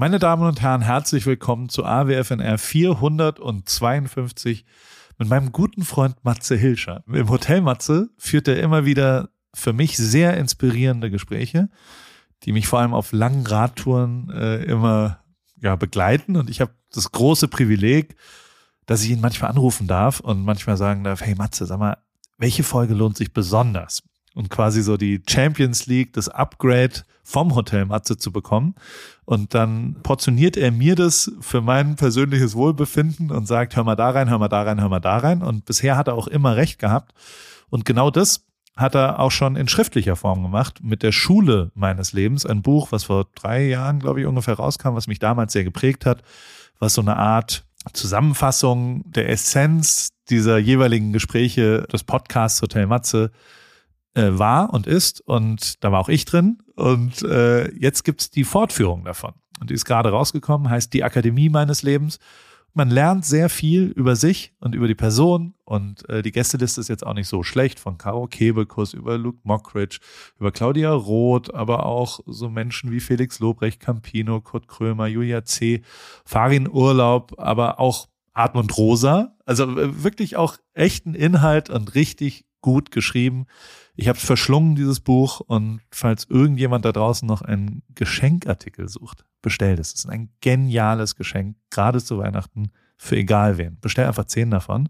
Meine Damen und Herren, herzlich willkommen zu AWFNR 452 mit meinem guten Freund Matze Hilscher. Im Hotel Matze führt er immer wieder für mich sehr inspirierende Gespräche, die mich vor allem auf langen Radtouren äh, immer ja, begleiten. Und ich habe das große Privileg, dass ich ihn manchmal anrufen darf und manchmal sagen darf, hey Matze, sag mal, welche Folge lohnt sich besonders? Und quasi so die Champions League, das Upgrade vom Hotel Matze zu bekommen. Und dann portioniert er mir das für mein persönliches Wohlbefinden und sagt, hör mal da rein, hör mal da rein, hör mal da rein. Und bisher hat er auch immer recht gehabt. Und genau das hat er auch schon in schriftlicher Form gemacht mit der Schule meines Lebens. Ein Buch, was vor drei Jahren, glaube ich, ungefähr rauskam, was mich damals sehr geprägt hat, was so eine Art Zusammenfassung der Essenz dieser jeweiligen Gespräche des Podcasts Hotel Matze äh, war und ist. Und da war auch ich drin. Und äh, jetzt gibt's die Fortführung davon. Und die ist gerade rausgekommen, heißt die Akademie meines Lebens. Man lernt sehr viel über sich und über die Person. Und äh, die Gästeliste ist jetzt auch nicht so schlecht. Von Caro Kebekus über Luke Mockridge, über Claudia Roth, aber auch so Menschen wie Felix Lobrecht, Campino, Kurt Krömer, Julia C., Farin Urlaub, aber auch Hartmut Rosa. Also äh, wirklich auch echten Inhalt und richtig gut geschrieben. Ich habe verschlungen, dieses Buch. Und falls irgendjemand da draußen noch einen Geschenkartikel sucht, bestellt es. Es ist ein geniales Geschenk, gerade zu Weihnachten, für egal wen. Bestell einfach zehn davon.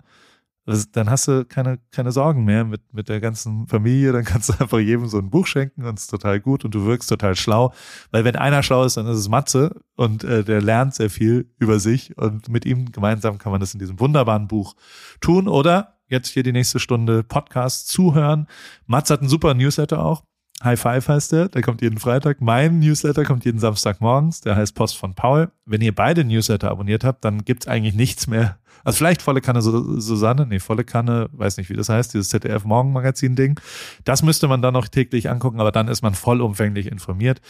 dann hast du keine, keine Sorgen mehr mit, mit der ganzen Familie. Dann kannst du einfach jedem so ein Buch schenken und es ist total gut und du wirkst total schlau. Weil wenn einer schlau ist, dann ist es Matze und äh, der lernt sehr viel über sich und mit ihm gemeinsam kann man das in diesem wunderbaren Buch tun. Oder jetzt hier die nächste Stunde Podcast zuhören. Mats hat einen super Newsletter auch. High Five heißt der, der kommt jeden Freitag. Mein Newsletter kommt jeden Samstag morgens, der heißt Post von Paul. Wenn ihr beide Newsletter abonniert habt, dann gibt's eigentlich nichts mehr. Also vielleicht volle Kanne Susanne, nee, volle Kanne, weiß nicht, wie das heißt, dieses ZDF Morgenmagazin Ding. Das müsste man dann noch täglich angucken, aber dann ist man vollumfänglich informiert.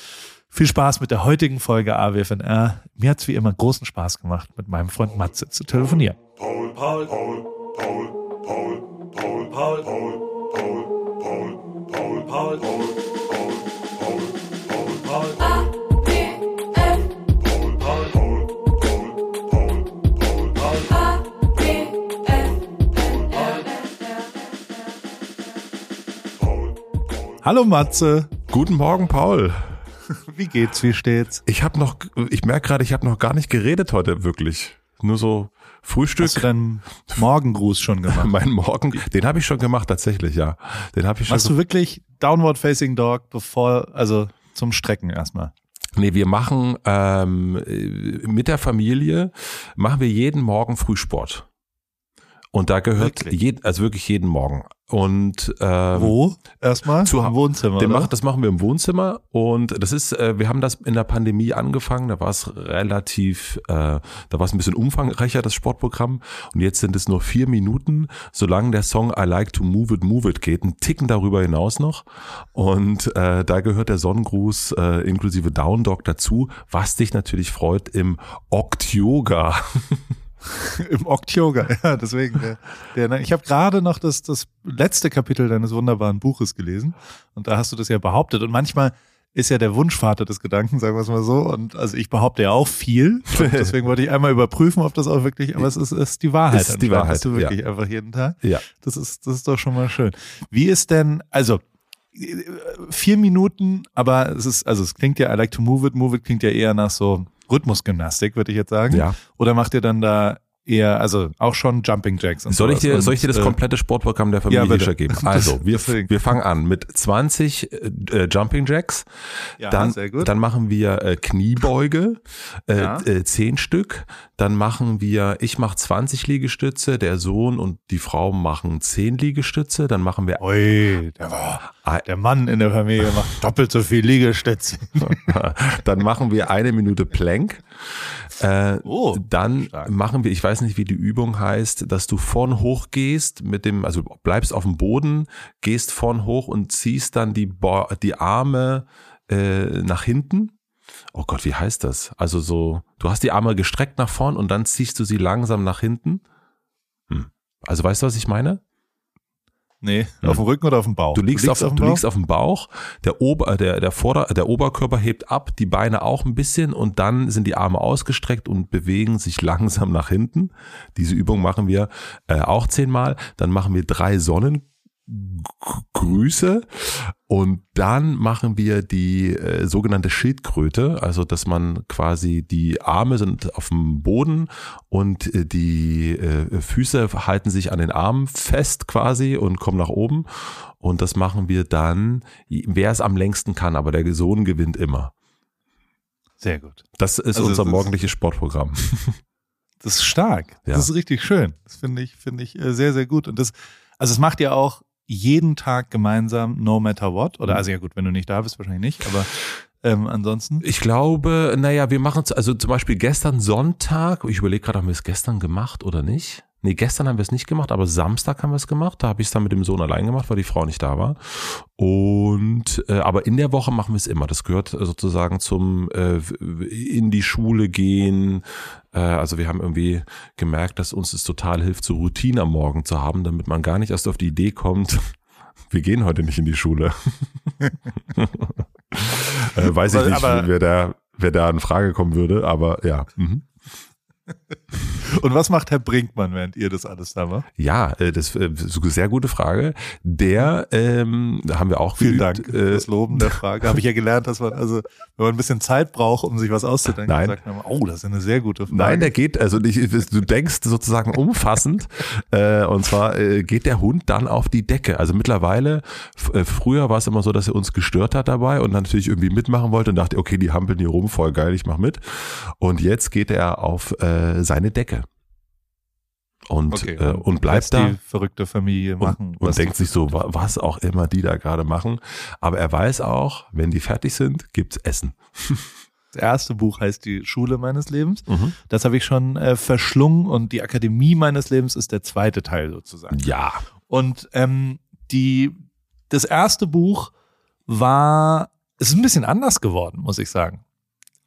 Viel Spaß mit der heutigen Folge AWFNR. Mir hat's wie immer großen Spaß gemacht, mit meinem Freund Matze zu telefonieren. Paul, Paul, Paul, Paul. Paul, Paul, Paul, Paul, Paul, Paul, Paul, Paul, Paul, Paul, Paul, Paul, Paul. Hallo Matze. Guten Morgen, Paul. Wie geht's? Wie steht's? Ich habe noch, ich merke gerade, ich habe noch gar nicht geredet heute wirklich. Nur so Frühstück. Hast du deinen Morgengruß schon gemacht? mein Morgen, den habe ich schon gemacht tatsächlich, ja. Den habe ich schon. Machst du wirklich Downward Facing Dog bevor, also zum Strecken erstmal? Nee, wir machen ähm, mit der Familie machen wir jeden Morgen Frühsport. Und da gehört jeden, also wirklich jeden Morgen. Und ähm, wo erstmal? Zu Im Wohnzimmer. Den macht, das machen wir im Wohnzimmer und das ist, äh, wir haben das in der Pandemie angefangen. Da war es relativ, äh, da war es ein bisschen umfangreicher das Sportprogramm und jetzt sind es nur vier Minuten, solange der Song I Like to Move It Move It geht, ein Ticken darüber hinaus noch und äh, da gehört der Sonnengruß äh, inklusive Down Dog dazu, was dich natürlich freut im Oct Yoga. Im Oktober, ja, deswegen. Der, der, ich habe gerade noch das, das letzte Kapitel deines wunderbaren Buches gelesen und da hast du das ja behauptet. Und manchmal ist ja der Wunschvater des Gedanken, sagen wir es mal so. Und also ich behaupte ja auch viel. deswegen wollte ich einmal überprüfen, ob das auch wirklich, aber es ist, ist die Wahrheit. Ist die Wahrheit. du wirklich ja. einfach jeden Tag. Ja. Das ist, das ist doch schon mal schön. Wie ist denn, also vier Minuten, aber es ist, also es klingt ja, I like to move it, move it klingt ja eher nach so Rhythmusgymnastik, würde ich jetzt sagen. Ja. Oder macht ihr dann da eher, also auch schon Jumping Jacks und soll ich dir, Soll ich dir das äh, komplette Sportprogramm der Familie ja, geben? Also, wir, wir fangen an mit 20 äh, Jumping Jacks. Ja, dann, dann machen wir äh, Kniebeuge, äh, ja. äh, 10 Stück. Dann machen wir, ich mache 20 Liegestütze, der Sohn und die Frau machen 10 Liegestütze. Dann machen wir. Ui, der, der Mann in der Familie macht doppelt so viel Liegestütze. dann machen wir eine Minute Plank. Äh, oh, dann stark. machen wir, ich weiß nicht, wie die Übung heißt, dass du vorn hoch gehst mit dem, also bleibst auf dem Boden, gehst vorn hoch und ziehst dann die, Bo die Arme äh, nach hinten. Oh Gott, wie heißt das? Also so, du hast die Arme gestreckt nach vorn und dann ziehst du sie langsam nach hinten. Hm. Also weißt du, was ich meine? Nee, auf dem Rücken oder auf dem Bauch? Du liegst, du liegst auf, auf, du Bauch? liegst auf dem Bauch, der, Ober, der, der, Vorder-, der Oberkörper hebt ab, die Beine auch ein bisschen und dann sind die Arme ausgestreckt und bewegen sich langsam nach hinten. Diese Übung machen wir äh, auch zehnmal. Dann machen wir drei Sonnen Grüße und dann machen wir die äh, sogenannte Schildkröte, also dass man quasi die Arme sind auf dem Boden und äh, die äh, Füße halten sich an den Armen fest quasi und kommen nach oben und das machen wir dann, wer es am längsten kann, aber der Sohn gewinnt immer. Sehr gut. Das ist also unser morgendliches Sportprogramm. Das ist stark. Ja. Das ist richtig schön. Das finde ich, finde ich äh, sehr, sehr gut. Und das, also es macht ja auch jeden Tag gemeinsam, no matter what? Oder mhm. also ja gut, wenn du nicht da bist, wahrscheinlich nicht, aber ähm, ansonsten? Ich glaube, naja, wir machen es, also zum Beispiel gestern Sonntag, ich überlege gerade, haben wir es gestern gemacht oder nicht? Nee, gestern haben wir es nicht gemacht, aber Samstag haben wir es gemacht. Da habe ich es dann mit dem Sohn allein gemacht, weil die Frau nicht da war. Und äh, aber in der Woche machen wir es immer. Das gehört sozusagen zum äh, in die Schule gehen. Äh, also wir haben irgendwie gemerkt, dass uns es total hilft, so Routine am Morgen zu haben, damit man gar nicht erst auf die Idee kommt, wir gehen heute nicht in die Schule. äh, weiß ich nicht, wer da, wer da in Frage kommen würde, aber ja. Mhm. Und was macht Herr Brinkmann, während ihr das alles da macht? Ja, äh, das ist eine sehr gute Frage. Der, ähm, da haben wir auch Vielen geübt, Dank äh, das Loben der Frage. Habe ich ja gelernt, dass man, also, wenn man ein bisschen Zeit braucht, um sich was auszudenken, Nein. sagt man, oh, das ist eine sehr gute Frage. Nein, der geht, also nicht, du denkst sozusagen umfassend. äh, und zwar äh, geht der Hund dann auf die Decke. Also mittlerweile, äh, früher war es immer so, dass er uns gestört hat dabei und dann natürlich irgendwie mitmachen wollte und dachte, okay, die hampeln hier rum, voll geil, ich mach mit. Und jetzt geht er auf äh, seine Decke und, okay, äh, und bleibt da. Die verrückte Familie machen. Und, und denkt sich so, was auch immer die da gerade machen. Aber er weiß auch, wenn die fertig sind, gibt's Essen. Das erste Buch heißt Die Schule meines Lebens. Mhm. Das habe ich schon äh, verschlungen und die Akademie meines Lebens ist der zweite Teil sozusagen. Ja. Und ähm, die, das erste Buch war, es ist ein bisschen anders geworden, muss ich sagen.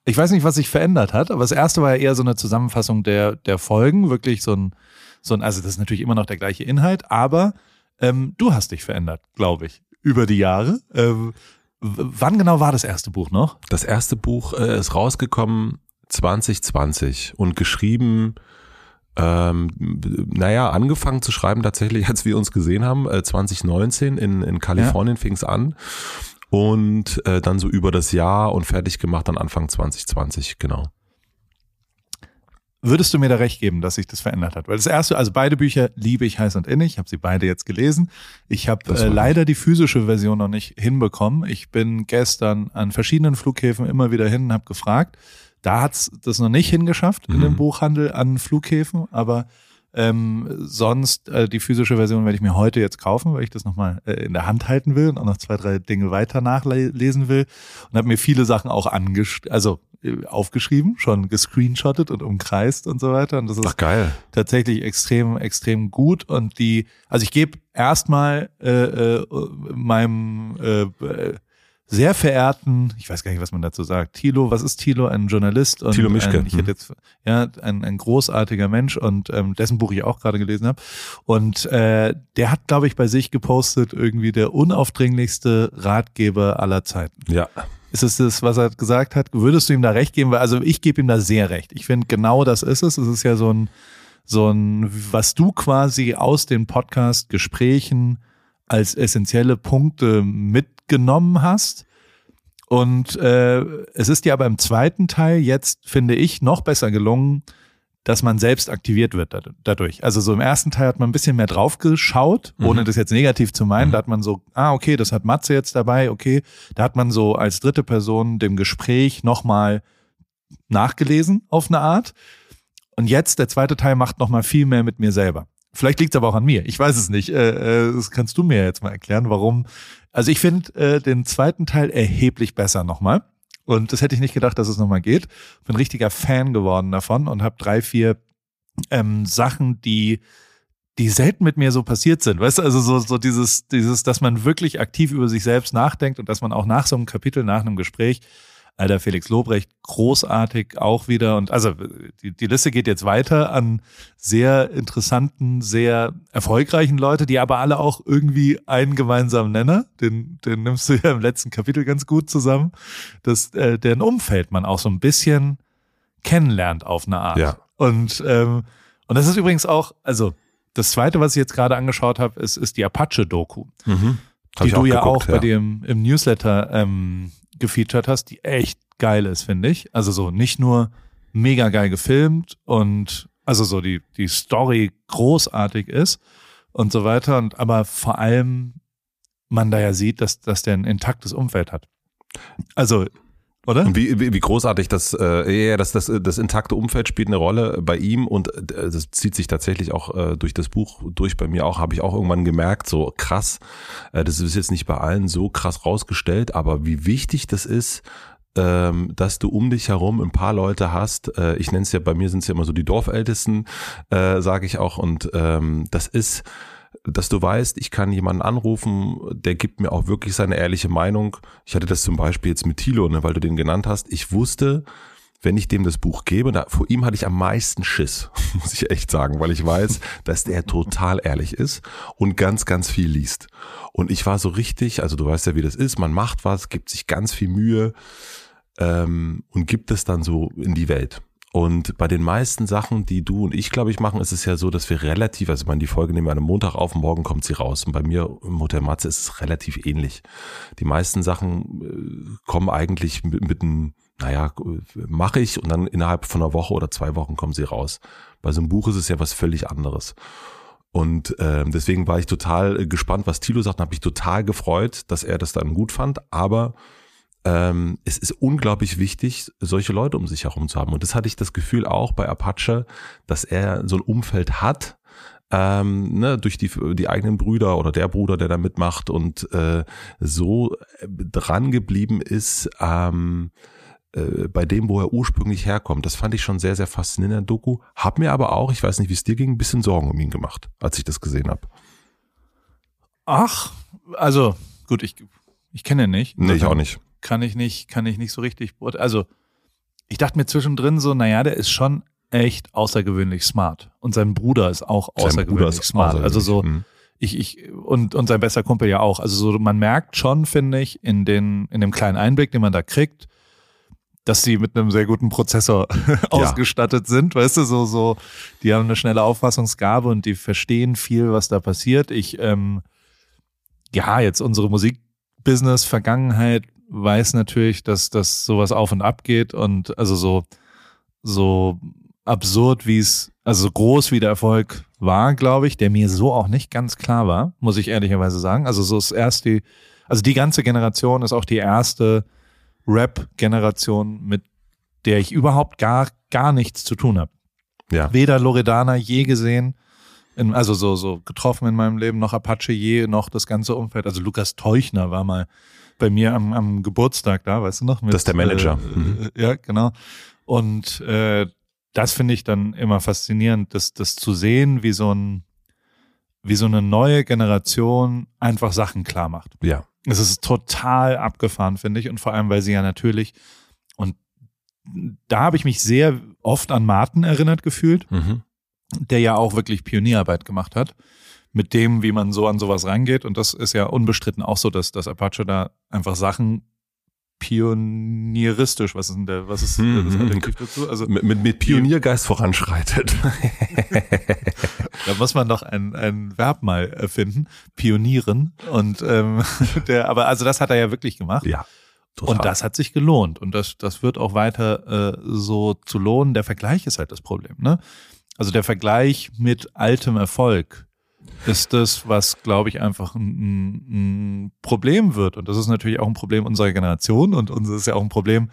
Ich weiß nicht, was sich verändert hat, aber das erste war ja eher so eine Zusammenfassung der, der Folgen, wirklich so ein, so ein, also das ist natürlich immer noch der gleiche Inhalt, aber ähm, du hast dich verändert, glaube ich, über die Jahre. Ähm, wann genau war das erste Buch noch? Das erste Buch äh, ist rausgekommen 2020 und geschrieben, ähm, naja, angefangen zu schreiben tatsächlich, als wir uns gesehen haben, äh, 2019 in, in Kalifornien ja. fing es an und äh, dann so über das Jahr und fertig gemacht dann Anfang 2020, genau. Würdest du mir da recht geben, dass sich das verändert hat? Weil das erste, also beide Bücher liebe ich heiß und innig. Ich habe sie beide jetzt gelesen. Ich habe äh, leider die physische Version noch nicht hinbekommen. Ich bin gestern an verschiedenen Flughäfen immer wieder hin und habe gefragt. Da hat's das noch nicht hingeschafft mhm. in dem mhm. Buchhandel an Flughäfen, aber ähm, sonst äh, die physische Version werde ich mir heute jetzt kaufen, weil ich das nochmal äh, in der Hand halten will und auch noch zwei, drei Dinge weiter nachlesen will. Und habe mir viele Sachen auch angest also äh, aufgeschrieben, schon gescreenshottet und umkreist und so weiter. Und das ist Ach, geil. tatsächlich extrem, extrem gut. Und die, also ich gebe erstmal äh, äh, meinem äh, sehr verehrten, ich weiß gar nicht, was man dazu sagt, Thilo, was ist Thilo? Ein Journalist und Thilo Mischke. Ein, ich hätte jetzt, ja, ein, ein großartiger Mensch und ähm, dessen Buch ich auch gerade gelesen habe. Und äh, der hat, glaube ich, bei sich gepostet, irgendwie der unaufdringlichste Ratgeber aller Zeiten. Ja. Ist es das, was er gesagt hat? Würdest du ihm da recht geben? Weil, also ich gebe ihm da sehr recht. Ich finde, genau das ist es. Es ist ja so ein, so ein, was du quasi aus den Podcast-Gesprächen als essentielle Punkte mitgenommen hast. Und äh, es ist dir aber im zweiten Teil jetzt, finde ich, noch besser gelungen, dass man selbst aktiviert wird dadurch. Also so im ersten Teil hat man ein bisschen mehr drauf geschaut, mhm. ohne das jetzt negativ zu meinen. Mhm. Da hat man so, ah, okay, das hat Matze jetzt dabei, okay. Da hat man so als dritte Person dem Gespräch nochmal nachgelesen auf eine Art. Und jetzt, der zweite Teil macht nochmal viel mehr mit mir selber. Vielleicht liegt es aber auch an mir. Ich weiß es nicht. Äh, äh, das kannst du mir jetzt mal erklären, warum. Also ich finde äh, den zweiten Teil erheblich besser nochmal. Und das hätte ich nicht gedacht, dass es nochmal geht. Bin richtiger Fan geworden davon und habe drei, vier ähm, Sachen, die die selten mit mir so passiert sind. Weißt du, also so, so dieses, dieses, dass man wirklich aktiv über sich selbst nachdenkt und dass man auch nach so einem Kapitel, nach einem Gespräch Alter Felix Lobrecht, großartig auch wieder. Und also die, die Liste geht jetzt weiter an sehr interessanten, sehr erfolgreichen Leute, die aber alle auch irgendwie einen gemeinsamen Nenner, den, den nimmst du ja im letzten Kapitel ganz gut zusammen, dass äh, deren Umfeld man auch so ein bisschen kennenlernt auf eine Art. Ja. Und, ähm, und das ist übrigens auch, also das zweite, was ich jetzt gerade angeschaut habe, ist, ist die Apache-Doku, Mhm. Die du ja geguckt, auch bei dir im, im Newsletter ähm, gefeatured hast, die echt geil ist, finde ich. Also so nicht nur mega geil gefilmt und also so die, die Story großartig ist und so weiter. Und aber vor allem man da ja sieht, dass, dass der ein intaktes Umfeld hat. Also, oder? Und wie, wie, wie großartig das, äh, ja, das, das, das intakte Umfeld spielt eine Rolle bei ihm und äh, das zieht sich tatsächlich auch äh, durch das Buch durch. Bei mir auch habe ich auch irgendwann gemerkt, so krass, äh, das ist jetzt nicht bei allen so krass rausgestellt, aber wie wichtig das ist, ähm, dass du um dich herum ein paar Leute hast. Äh, ich nenne es ja, bei mir sind es ja immer so die Dorfältesten, äh, sage ich auch. Und ähm, das ist, dass du weißt, ich kann jemanden anrufen, der gibt mir auch wirklich seine ehrliche Meinung. Ich hatte das zum Beispiel jetzt mit Thilo, ne, weil du den genannt hast. Ich wusste, wenn ich dem das Buch gebe, da, vor ihm hatte ich am meisten Schiss, muss ich echt sagen, weil ich weiß, dass der total ehrlich ist und ganz, ganz viel liest. Und ich war so richtig, also du weißt ja, wie das ist, man macht was, gibt sich ganz viel Mühe ähm, und gibt es dann so in die Welt. Und bei den meisten Sachen, die du und ich, glaube ich, machen, ist es ja so, dass wir relativ, also ich meine, die Folge nehmen wir an einem Montag auf, morgen kommt sie raus. Und bei mir im Hotel Matze ist es relativ ähnlich. Die meisten Sachen äh, kommen eigentlich mit, mit einem, naja, mache ich und dann innerhalb von einer Woche oder zwei Wochen kommen sie raus. Bei so einem Buch ist es ja was völlig anderes. Und äh, deswegen war ich total gespannt, was Thilo sagt, und habe mich total gefreut, dass er das dann gut fand. Aber ähm, es ist unglaublich wichtig, solche Leute um sich herum zu haben. Und das hatte ich das Gefühl auch bei Apache, dass er so ein Umfeld hat, ähm, ne, durch die, die eigenen Brüder oder der Bruder, der da mitmacht und äh, so dran geblieben ist, ähm, äh, bei dem, wo er ursprünglich herkommt. Das fand ich schon sehr, sehr faszinierend in der Doku. Hab mir aber auch, ich weiß nicht, wie es dir ging, ein bisschen Sorgen um ihn gemacht, als ich das gesehen habe. Ach, also gut, ich, ich kenne ihn nicht. Nee, ich auch nicht. Kann ich nicht, kann ich nicht so richtig. beurte- Also, ich dachte mir zwischendrin so, naja, der ist schon echt außergewöhnlich smart. Und sein Bruder ist auch Sein außergewöhnlich ist smart. Also so, außergewöhnlich. ich, ich, und, und sein bester Kumpel ja auch. Also so, man merkt schon, finde ich, in den, in dem kleinen Einblick, den man da kriegt, dass sie mit einem sehr guten Prozessor ausgestattet sind, weißt du, so, so, die haben eine schnelle Auffassungsgabe und die verstehen viel, was da passiert. Ich, ähm, ja, jetzt unsere Musikbusiness-Vergangenheit weiß natürlich, dass, dass sowas auf und ab geht und also so, so absurd, wie es, also so groß wie der Erfolg war, glaube ich, der mir so auch nicht ganz klar war, muss ich ehrlicherweise sagen. Also so ist erst die, also die ganze Generation ist auch die erste Rap-Generation, mit der ich überhaupt gar, gar nichts zu tun habe. Ja. Weder Loredana je gesehen, in, also so, so getroffen in meinem Leben, noch Apache je, noch das ganze Umfeld. Also Lukas Teuchner war mal bei mir am, am Geburtstag da, weißt du noch? Mit, Das ist der Manager. Äh, Mhm. äh, ja, genau. Und äh, das finde ich dann immer faszinierend, das, das zu sehen, wie so ein, wie so eine neue Generation einfach Sachen klar macht. Ja. Es ist total abgefahren, finde ich. Und vor allem, weil sie ja natürlich, und da habe ich mich sehr oft an Martin erinnert gefühlt, Mhm. Der ja auch wirklich Pionierarbeit gemacht hat, mit dem, wie man so an sowas rangeht. Und das ist ja unbestritten auch so, dass, dass Apache da einfach Sachen pionieristisch, was ist denn der, was ist Mhm. das Adjektiv dazu? Also Mit, mit, mit Pioniergeist voranschreitet. da muss man noch ein, ein Verb mal erfinden, pionieren. Und ähm, der, aber also das hat er ja wirklich gemacht. ja. Total. Und das hat sich gelohnt. Und das, das wird auch weiter äh, so zu lohnen. Der Vergleich ist halt das Problem. Ne? Also der Vergleich mit altem Erfolg ist das, was, glaube ich, einfach ein, ein, Problem wird. Und das ist natürlich auch ein Problem unserer Generation. Und uns ist ja auch ein Problem.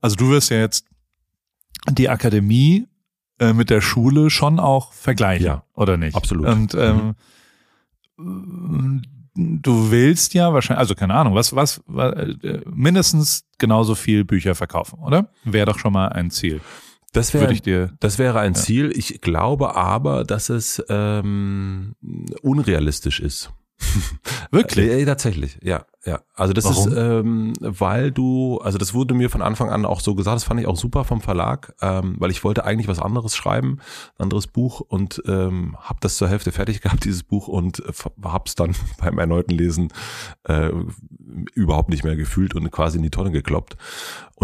Also du wirst ja jetzt die Akademie äh, mit der Schule schon auch vergleichen, Ja, oder nicht? absolut. Und ähm, du willst ja wahrscheinlich, also keine Ahnung, was, was, was äh, mindestens genauso viel Bücher verkaufen, oder? Wäre doch schon mal ein Ziel. Das wäre das wäre ein Ziel. Ich glaube aber, dass es ähm, unrealistisch ist. Wirklich? Äh, tatsächlich, ja. ja. Also das Warum? ist, ähm, weil du, also das wurde mir von Anfang an auch so gesagt, das fand ich auch super vom Verlag, ähm, weil ich wollte eigentlich was anderes schreiben, ein anderes Buch und ähm, habe das zur Hälfte fertig gehabt, dieses Buch, und äh, hab's dann beim erneuten Lesen äh, überhaupt nicht mehr gefühlt und quasi in die Tonne gekloppt.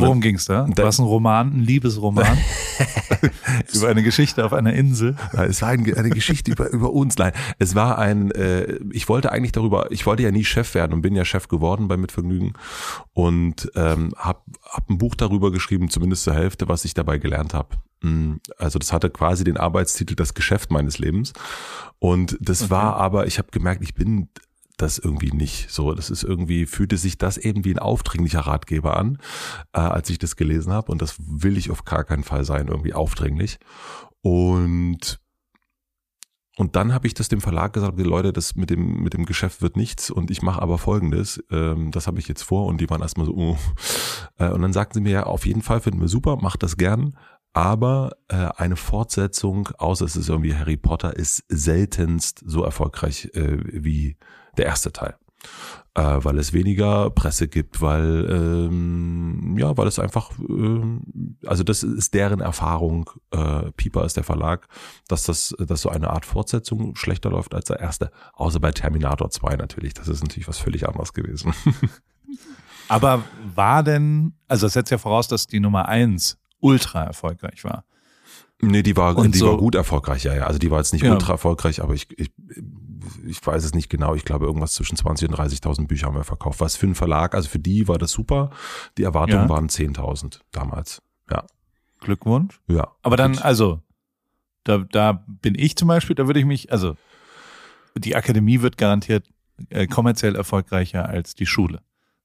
Worum ging's da? da- War es ein Roman, ein Liebesroman? Über eine Geschichte auf einer Insel? Es war ein, eine Geschichte über, über uns. Nein, es war ein, äh, ich wollte eigentlich darüber, ich wollte ja nie Chef werden und bin ja Chef geworden bei Mitvergnügen und ähm, habe hab ein Buch darüber geschrieben, zumindest zur Hälfte, was ich dabei gelernt habe. Also das hatte quasi den Arbeitstitel Das Geschäft meines Lebens und das Okay. war aber, ich habe gemerkt, ich bin das irgendwie nicht so. Das ist irgendwie, fühlte sich das eben wie ein aufdringlicher Ratgeber an, äh, als ich das gelesen habe. Und das will ich auf gar keinen Fall sein, irgendwie aufdringlich. Und und dann habe ich das dem Verlag gesagt, Leute, das mit dem, mit dem Geschäft wird nichts und ich mache aber folgendes, ähm, das habe ich jetzt vor und die waren erstmal so, oh. äh, und dann sagten sie mir, ja, auf jeden Fall finden wir super, macht das gern, aber äh, eine Fortsetzung, außer es ist irgendwie Harry Potter, ist seltenst so erfolgreich äh, wie der erste Teil. Äh, weil es weniger Presse gibt, weil ähm, ja, weil es einfach, ähm, also das ist deren Erfahrung, äh, Pieper ist der Verlag, dass das, dass so eine Art Fortsetzung schlechter läuft als der erste, außer bei Terminator 2 natürlich. Das ist natürlich was völlig anderes gewesen. Aber war denn, also das setzt ja voraus, dass die Nummer eins ultra erfolgreich war. Nee, die war, Und die so- war gut erfolgreich, ja, ja. Also die war jetzt nicht Ja. ultra erfolgreich, aber ich, ich, ich weiß es nicht genau. Ich glaube, irgendwas zwischen 20 und 30.000 Bücher haben wir verkauft. Was für einen Verlag, also für die war das super. Die Erwartungen Ja. waren 10.000 damals. Ja. Glückwunsch. Ja. Aber dann, Gut. also, da, da bin ich zum Beispiel, da würde ich mich, also, die Akademie wird garantiert äh, kommerziell erfolgreicher als die Schule.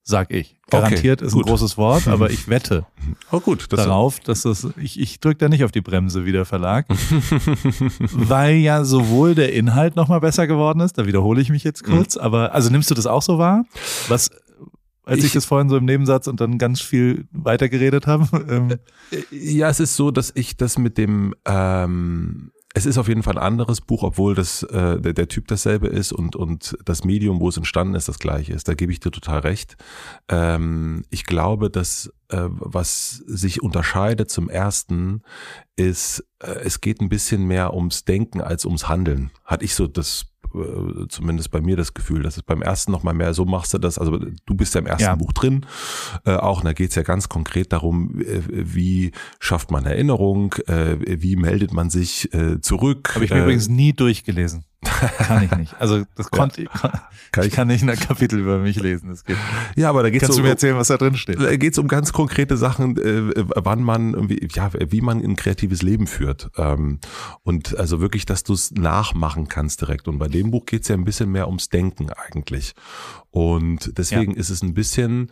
Sag ich. Garantiert ist ein gut. großes Wort, aber ich wette Oh gut, das darauf, dass das, ich, ich drücke da nicht auf die Bremse wie der Verlag, weil ja sowohl der Inhalt nochmal besser geworden ist, da wiederhole ich mich jetzt kurz, aber, also nimmst du das auch so wahr? Was, als ich, Ich- das vorhin so im Nebensatz und dann ganz viel weitergeredet habe, ähm, Ja, es ist so, dass ich das mit dem, ähm, es ist auf jeden Fall ein anderes Buch, obwohl das äh, der, der Typ dasselbe ist und und das Medium, wo es entstanden ist, das gleiche ist. Da gebe ich dir total recht. Ähm, ich glaube, dass äh, was sich unterscheidet zum ersten ist, äh, es geht ein bisschen mehr ums Denken als ums Handeln. Hatte ich so das äh, zumindest bei mir das Gefühl, dass es beim ersten noch mal mehr so machst du das, also du bist ja im ersten Ja. Buch drin, äh, auch, und da geht es ja ganz konkret darum, äh, wie schafft man Erinnerung, äh, wie meldet man sich äh, zurück. Habe ich mir äh, übrigens nie durchgelesen. Kann ich nicht. Also das konnte ich, kann, Kann ich kann nicht ein Kapitel über mich lesen. Das geht. Ja, aber da geht es Kannst um, du mir erzählen, was da drin steht? Da geht es um ganz konkrete Sachen, äh, wann man irgendwie, ja, wie man ein kreatives Leben führt. Ähm, und also wirklich, dass du es nachmachen kannst direkt. Und bei dem Buch geht es ja ein bisschen mehr ums Denken eigentlich. Und deswegen ist es ein bisschen,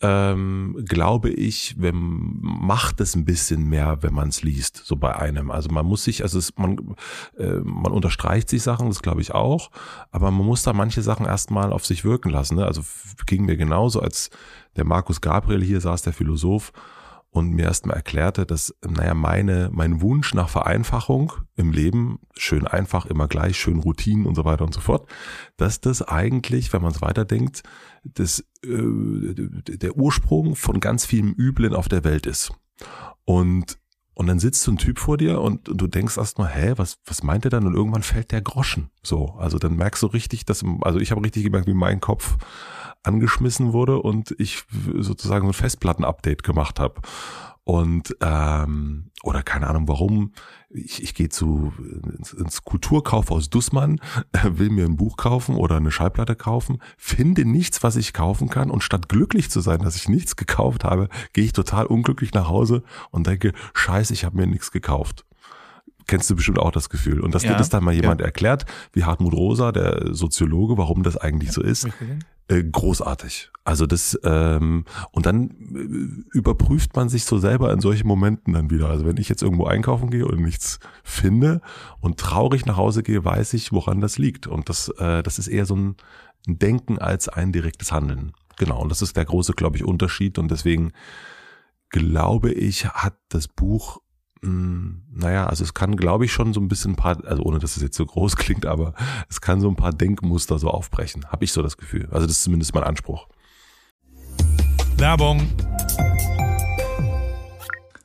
ähm, glaube ich, wenn macht es ein bisschen mehr, wenn man es liest, so bei einem. Also man muss sich, also es, man, äh, man unterstreicht sich Sachen, das glaube ich auch, aber man muss da manche Sachen erstmal auf sich wirken lassen. Ne? Also ging mir genauso, als der Markus Gabriel hier saß, der Philosoph, und mir erstmal erklärte, dass, naja, meine, mein Wunsch nach Vereinfachung im Leben, schön einfach, immer gleich, schön Routinen und so weiter und so fort, dass das eigentlich, wenn man es weiterdenkt, das, äh, der Ursprung von ganz vielem Üblen auf der Welt ist. Und und dann sitzt so ein Typ vor dir und du denkst erstmal, hä, was, was meint er dann? Und irgendwann fällt der Groschen. So, also dann merkst du richtig, dass, also ich habe richtig gemerkt, wie mein Kopf angeschmissen wurde und ich sozusagen so ein Festplatten-Update gemacht habe. Und ähm, oder keine Ahnung warum. Ich, ich gehe zu ins, ins Kulturkaufhaus Dussmann, will mir ein Buch kaufen oder eine Schallplatte kaufen, finde nichts, was ich kaufen kann und statt glücklich zu sein, dass ich nichts gekauft habe, gehe ich total unglücklich nach Hause und denke, scheiße, ich habe mir nichts gekauft. Kennst du bestimmt auch das Gefühl. Und dass Ja, dir das dann mal jemand ja. erklärt, wie Hartmut Rosa, der Soziologe, warum das eigentlich so ist, großartig. Also das ähm, und dann äh, überprüft man sich so selber in solchen Momenten dann wieder. Also wenn ich jetzt irgendwo einkaufen gehe und nichts finde und traurig nach Hause gehe, weiß ich, woran das liegt. Und das äh, das ist eher so ein, Denken als ein direktes Handeln. Genau. Und das ist der große, glaube ich, Unterschied. Und deswegen glaube ich, hat das Buch naja, also es kann, glaube ich, schon so ein bisschen ein paar, also ohne dass es jetzt so groß klingt, aber es kann so ein paar Denkmuster so aufbrechen. Habe ich so das Gefühl. Also das ist zumindest mein Anspruch. Werbung.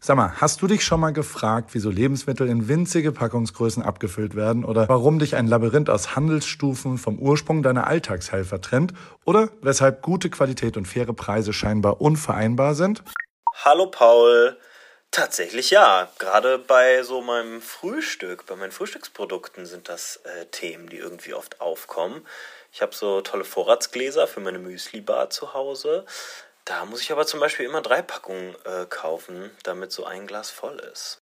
Sag mal, hast du dich schon mal gefragt, wieso Lebensmittel in winzige Packungsgrößen abgefüllt werden oder warum dich ein Labyrinth aus Handelsstufen vom Ursprung deiner Alltagshelfer trennt oder weshalb gute Qualität und faire Preise scheinbar unvereinbar sind? Hallo Paul. Tatsächlich ja. Gerade bei so meinem Frühstück, bei meinen Frühstücksprodukten sind das äh, Themen, die irgendwie oft aufkommen. Ich habe so tolle Vorratsgläser für meine Müsli-Bar zu Hause. Da muss ich aber zum Beispiel immer drei Packungen äh, kaufen, damit so ein Glas voll ist.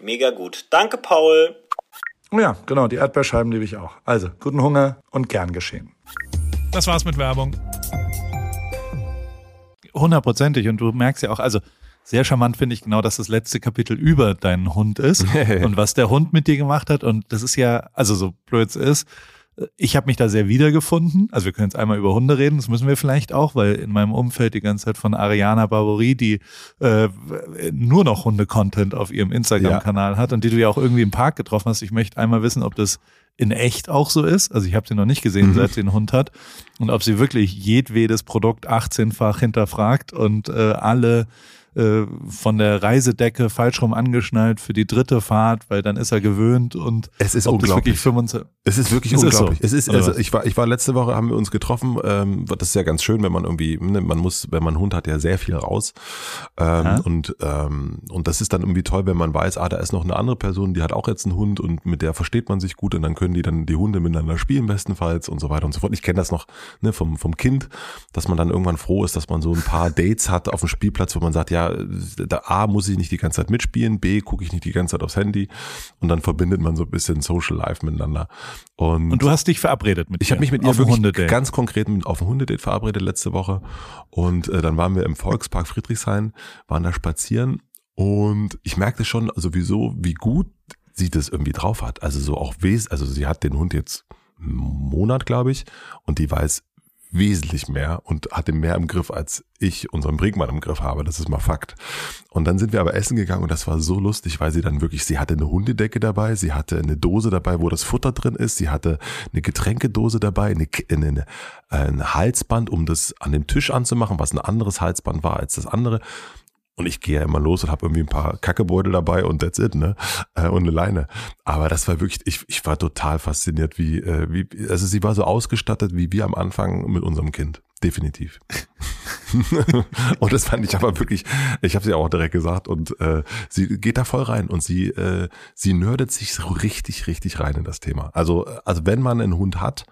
Mega gut. Danke, Paul. Oh ja, genau, die Erdbeerscheiben liebe ich auch. Also, guten Hunger und gern geschehen. Das war's mit Werbung. Hundertprozentig. Und du merkst ja auch, also sehr charmant finde ich genau, dass das letzte Kapitel über deinen Hund ist und was der Hund mit dir gemacht hat. Und das ist ja, also so blöd es ist, ich habe mich da sehr wiedergefunden. Also wir können jetzt einmal über Hunde reden, das müssen wir vielleicht auch, weil in meinem Umfeld die ganze Zeit von Ariana Barbouri, die äh, nur noch Hunde-Content auf ihrem Instagram-Kanal ja. hat und die du ja auch irgendwie im Park getroffen hast. Ich möchte einmal wissen, ob das in echt auch so ist. Also ich habe sie noch nicht gesehen, mhm. seit sie einen Hund hat. Und ob sie wirklich jedwedes Produkt 18-fach hinterfragt und äh, alle äh, von der Reisedecke falsch rum angeschnallt für die dritte Fahrt, weil dann ist er gewöhnt und es ist unglaublich. 25, es ist wirklich es unglaublich. Ist so. Es ist, also ich war, ich war letzte Woche, haben wir uns getroffen. Ähm, das ist ja ganz schön, wenn man irgendwie, ne, man muss, wenn man einen Hund hat, ja sehr viel raus. Ähm, und ähm, und das ist dann irgendwie toll, wenn man weiß, ah, da ist noch eine andere Person, die hat auch jetzt einen Hund und mit der versteht man sich gut und dann können die dann die Hunde miteinander spielen bestenfalls und so weiter und so fort. Ich kenne das noch ne, vom vom Kind, dass man dann irgendwann froh ist, dass man so ein paar Dates hat auf dem Spielplatz, wo man sagt, ja da A muss ich nicht die ganze Zeit mitspielen, B gucke ich nicht die ganze Zeit aufs Handy und dann verbindet man so ein bisschen Social Life miteinander. Und, und du hast dich verabredet mit Ich habe mich mit ihr wirklich ganz konkret auf ein Hundedate verabredet letzte Woche und äh, dann waren wir im Volkspark Friedrichshain, waren da spazieren und ich merkte schon sowieso, wie gut sie das irgendwie drauf hat. Also so auch wes, also sie hat den Hund jetzt einen Monat, glaube ich, und die weiß wesentlich mehr und hatte mehr im Griff, als ich unseren Brinkmann im Griff habe. Das ist mal Fakt. Und dann sind wir aber essen gegangen und das war so lustig, weil sie dann wirklich, sie hatte eine Hundedecke dabei, sie hatte eine Dose dabei, wo das Futter drin ist, sie hatte eine Getränkedose dabei, eine, eine, ein Halsband, um das an dem Tisch anzumachen, was ein anderes Halsband war als das andere. Und ich gehe ja immer los und habe irgendwie ein paar Kackebeutel dabei und that's it, ne? Äh, und eine Leine. Aber das war wirklich, ich, ich war total fasziniert, wie, äh, wie, also sie war so ausgestattet wie wir am Anfang mit unserem Kind. Definitiv. und das fand ich aber wirklich, ich habe sie auch direkt gesagt und äh, sie geht da voll rein und sie äh, sie nerdet sich so richtig richtig rein in das Thema. Also also wenn man einen Hund hat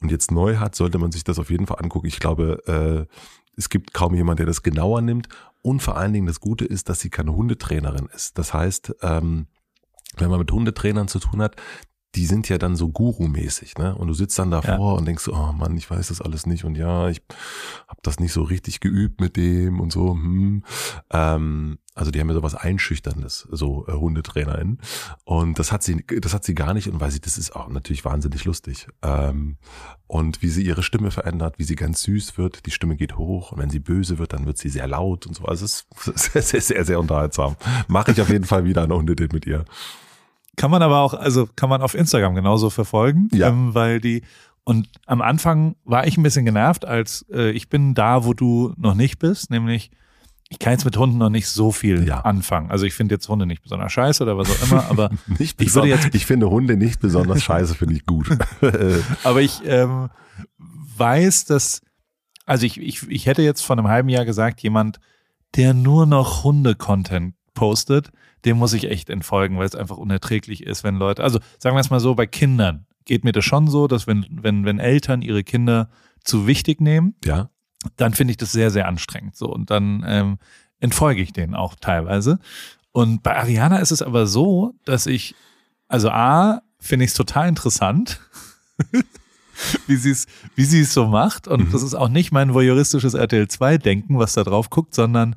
und jetzt neu hat, sollte man sich das auf jeden Fall angucken. Ich glaube, äh, es gibt kaum jemand, der das genauer nimmt und vor allen Dingen das Gute ist, dass sie keine Hundetrainerin ist. Das heißt, ähm, wenn man mit Hundetrainern zu tun hat, die sind ja dann so Guru-mäßig, ne? Und du sitzt dann davor ja. und denkst, oh Mann, ich weiß das alles nicht und ja, ich habe das nicht so richtig geübt mit dem und so. Hm. Ähm, also die haben ja sowas Einschüchterndes, so äh, HundetrainerInnen. Und das hat sie, das hat sie gar nicht und weil sie, das ist auch natürlich wahnsinnig lustig. Ähm, und wie sie ihre Stimme verändert, wie sie ganz süß wird, die Stimme geht hoch und wenn sie böse wird, dann wird sie sehr laut und so. Also es ist sehr, sehr, sehr, sehr unterhaltsam. Mache ich auf jeden Fall wieder eine Hundedate mit ihr. Kann man aber auch, also kann man auf Instagram genauso verfolgen, ja. ähm, weil die und am Anfang war ich ein bisschen genervt, als äh, ich bin da, wo du noch nicht bist, nämlich ich kann jetzt mit Hunden noch nicht so viel ja. anfangen. Also ich finde jetzt Hunde nicht besonders scheiße oder was auch immer, aber nicht ich würde jetzt ich finde Hunde nicht besonders scheiße, finde ich gut. aber ich ähm, weiß, dass also ich, ich ich hätte jetzt vor einem halben Jahr gesagt, jemand, der nur noch Hunde-Content postet, dem muss ich echt entfolgen, weil es einfach unerträglich ist, wenn Leute, also sagen wir es mal so, bei Kindern geht mir das schon so, dass wenn, wenn, wenn Eltern ihre Kinder zu wichtig nehmen, ja. dann finde ich das sehr, sehr anstrengend. So, und dann ähm, entfolge ich denen auch teilweise. Und bei Ariana ist es aber so, dass ich, also A, finde ich es total interessant, wie sie es, wie sie es so macht. Und mhm. das ist auch nicht mein voyeuristisches RTL 2 Denken, was da drauf guckt, sondern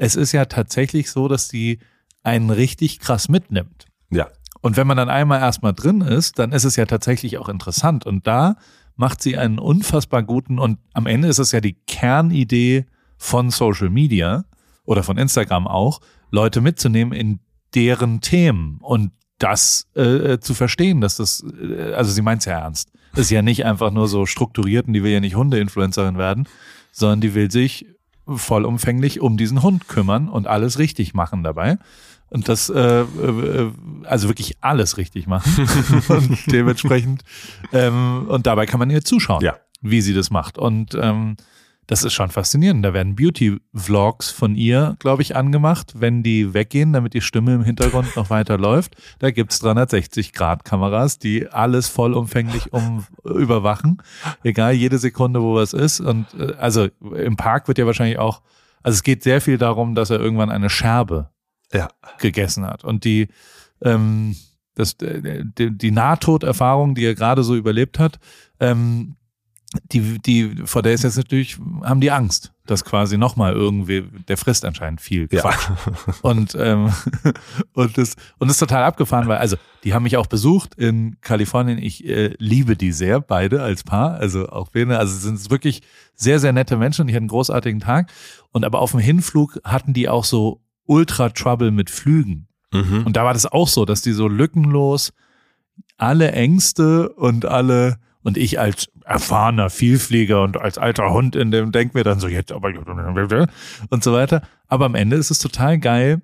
es ist ja tatsächlich so, dass sie einen richtig krass mitnimmt. Ja. Und wenn man dann einmal erstmal drin ist, dann ist es ja tatsächlich auch interessant. Und da macht sie einen unfassbar guten und am Ende ist es ja die Kernidee von Social Media oder von Instagram auch, Leute mitzunehmen in deren Themen und das äh, zu verstehen, dass das, äh, also sie meint es ja ernst. Das ist ja nicht einfach nur so strukturiert und die will ja nicht Hunde-Influencerin werden, sondern die will sich vollumfänglich um diesen Hund kümmern und alles richtig machen dabei. Und das äh, äh, also wirklich alles richtig machen. Und dementsprechend ähm, und dabei kann man ihr zuschauen, ja. wie sie das macht. Und ähm, das ist schon faszinierend. Da werden Beauty-Vlogs von ihr, glaube ich, angemacht, wenn die weggehen, damit die Stimme im Hintergrund noch weiter läuft. Da gibt's 360-Grad-Kameras, die alles vollumfänglich um überwachen. Egal, jede Sekunde, wo was ist. Und äh, also im Park wird ja wahrscheinlich auch, also es geht sehr viel darum, dass er irgendwann eine Scherbe ja. gegessen hat. Und die, ähm, das, äh, die, die Nahtoderfahrung, die er gerade so überlebt hat, ähm, die, die, vor der ist jetzt natürlich, haben die Angst, dass quasi nochmal irgendwie, der frisst anscheinend viel Quatsch. Ja. Und, ähm, und das, und das ist total abgefahren, weil, also, die haben mich auch besucht in Kalifornien. Ich äh, liebe die sehr, beide als Paar. Also auch Bene, also sind wirklich sehr, sehr nette Menschen und ich hatte einen großartigen Tag. Und aber auf dem Hinflug hatten die auch so Ultra Trouble mit Flügen. Mhm. Und da war das auch so, dass die so lückenlos alle Ängste und alle und ich als erfahrener Vielflieger und als alter Hund in dem denk mir dann so jetzt aber und so weiter. Aber am Ende ist es total geil,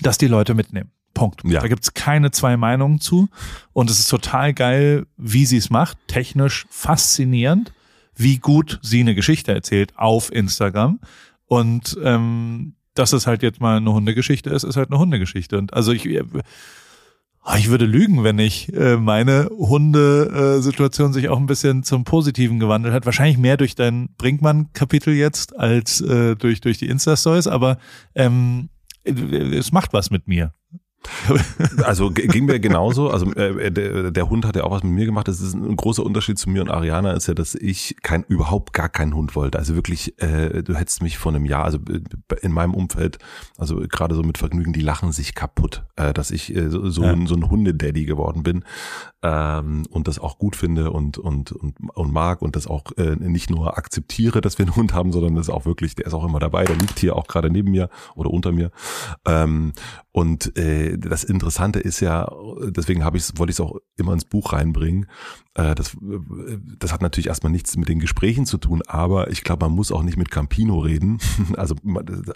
dass die Leute mitnehmen. Punkt. Ja. Da gibt's keine zwei Meinungen zu. Und es ist total geil, wie sie es macht. Technisch faszinierend, wie gut sie eine Geschichte erzählt auf Instagram. Und ähm, dass es halt jetzt mal eine Hundegeschichte ist, ist halt eine Hundegeschichte. Und also ich, ich würde lügen, wenn ich äh, meine Hundesituation sich auch ein bisschen zum Positiven gewandelt hat. Wahrscheinlich mehr durch dein Brinkmann-Kapitel jetzt als äh, durch durch die Insta-Stories, aber ähm, es macht was mit mir. Also ging mir genauso. Also äh, der, der Hund hat ja auch was mit mir gemacht. Das ist ein großer Unterschied zu mir und Ariana ist ja, dass ich kein überhaupt gar keinen Hund wollte. Also wirklich, äh, du hättest mich vor einem Jahr, also äh, in meinem Umfeld, also gerade so mit Vergnügen, die lachen sich kaputt, äh, dass ich äh, so, so, ja. ein, so ein Hundedaddy geworden bin ähm, und das auch gut finde und und und, und mag und das auch äh, nicht nur akzeptiere, dass wir einen Hund haben, sondern das auch wirklich, der ist auch immer dabei. Der liegt hier auch gerade neben mir oder unter mir. Ähm, und äh, das Interessante ist ja, deswegen habe ich wollte ich es auch immer ins Buch reinbringen. Äh, das, das hat natürlich erstmal nichts mit den Gesprächen zu tun, aber ich glaube, man muss auch nicht mit Campino reden. Also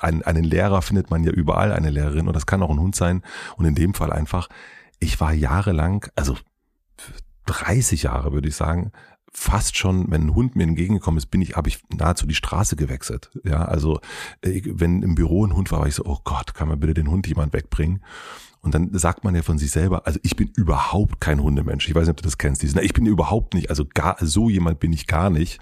einen, einen Lehrer findet man ja überall, eine Lehrerin, und das kann auch ein Hund sein. Und in dem Fall einfach, ich war jahrelang, also 30 Jahre würde ich sagen, fast schon, wenn ein Hund mir entgegengekommen ist, bin ich, habe ich nahezu die Straße gewechselt. Ja, also wenn im Büro ein Hund war, war ich so, oh Gott, kann man bitte den Hund jemand wegbringen? Und dann sagt man ja von sich selber, also ich bin überhaupt kein Hundemensch. Ich weiß nicht, ob du das kennst. Diesen, ich bin überhaupt nicht, also gar so jemand bin ich gar nicht.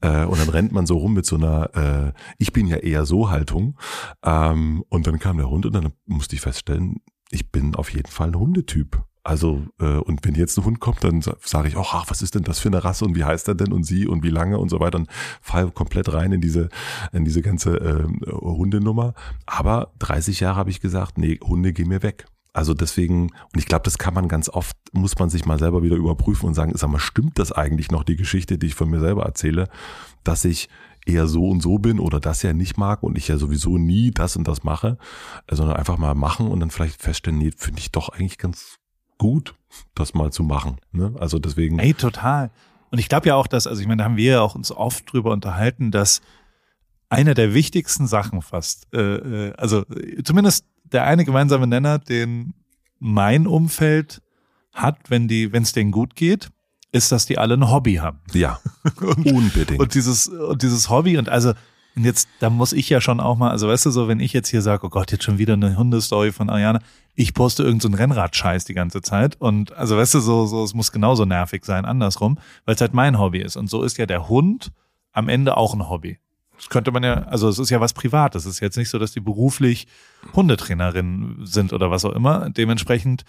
Äh, und dann rennt man so rum mit so einer, äh, ich bin ja eher so Haltung. Ähm, und dann kam der Hund und dann musste ich feststellen, ich bin auf jeden Fall ein Hundetyp. Also, äh, und wenn jetzt ein Hund kommt, dann sage ich auch, ach, was ist denn das für eine Rasse und wie heißt er denn und sie und wie lange und so weiter und fall komplett rein in diese, in diese ganze äh, Hundenummer. Aber 30 Jahre habe ich gesagt, nee, Hunde gehen mir weg. Also deswegen, und ich glaube, das kann man ganz oft, muss man sich mal selber wieder überprüfen und sagen, sag mal, stimmt das eigentlich noch, die Geschichte, die ich von mir selber erzähle, dass ich eher so und so bin oder das ja nicht mag und ich ja sowieso nie das und das mache, sondern einfach mal machen und dann vielleicht feststellen, nee, finde ich doch eigentlich ganz gut, das mal zu machen. Ne? Also deswegen. Ey, total. Und ich glaube ja auch, dass, also ich meine, da haben wir ja auch uns oft drüber unterhalten, dass einer der wichtigsten Sachen fast, äh, äh also zumindest der eine gemeinsame Nenner, den mein Umfeld hat, wenn die, wenn es denen gut geht, ist, dass die alle ein Hobby haben. Ja, und, unbedingt. Und dieses, und dieses Hobby und also und jetzt, da muss ich ja schon auch mal, also weißt du so, wenn ich jetzt hier sage, oh Gott, jetzt schon wieder eine Hundestory von Ariane, ich poste irgendeinen so Rennrad-Scheiß die ganze Zeit und also weißt du, so, so, es muss genauso nervig sein, andersrum, weil es halt mein Hobby ist. Und so ist ja der Hund am Ende auch ein Hobby. Das könnte man ja, also es ist ja was Privates. Es ist jetzt nicht so, dass die beruflich Hundetrainerin sind oder was auch immer. Dementsprechend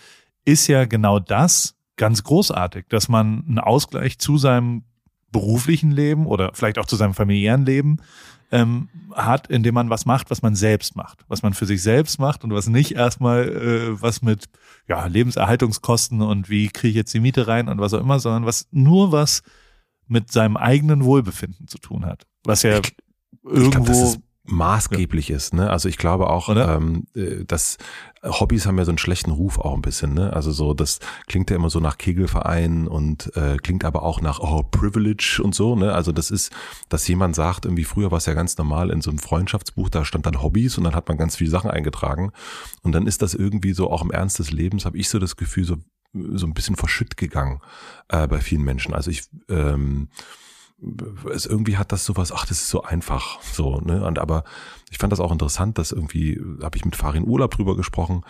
ist ja genau das ganz großartig, dass man einen Ausgleich zu seinem beruflichen Leben oder vielleicht auch zu seinem familiären Leben ähm, hat, indem man was macht, was man selbst macht, was man für sich selbst macht und was nicht erstmal äh, was mit ja, Lebenserhaltungskosten und wie kriege ich jetzt die Miete rein und was auch immer, sondern was nur was mit seinem eigenen Wohlbefinden zu tun hat. Was ja ich, irgendwo. Ich glaub, maßgeblich ja. ist. Ne? Also ich glaube auch, ähm, äh, dass Hobbys haben ja so einen schlechten Ruf auch ein bisschen. Ne? Also so, das klingt ja immer so nach Kegelverein und äh, klingt aber auch nach oh, Privilege und so. Ne? Also das ist, dass jemand sagt, irgendwie früher war es ja ganz normal in so einem Freundschaftsbuch, da stand dann Hobbys und dann hat man ganz viele Sachen eingetragen. Und dann ist das irgendwie so auch im Ernst des Lebens, habe ich so das Gefühl, so, so ein bisschen verschütt gegangen äh, bei vielen Menschen. Also ich ähm, es irgendwie hat das sowas, ach, das ist so einfach, so, ne, und aber ich fand das auch interessant, dass irgendwie, habe ich mit Farin Urlaub drüber gesprochen,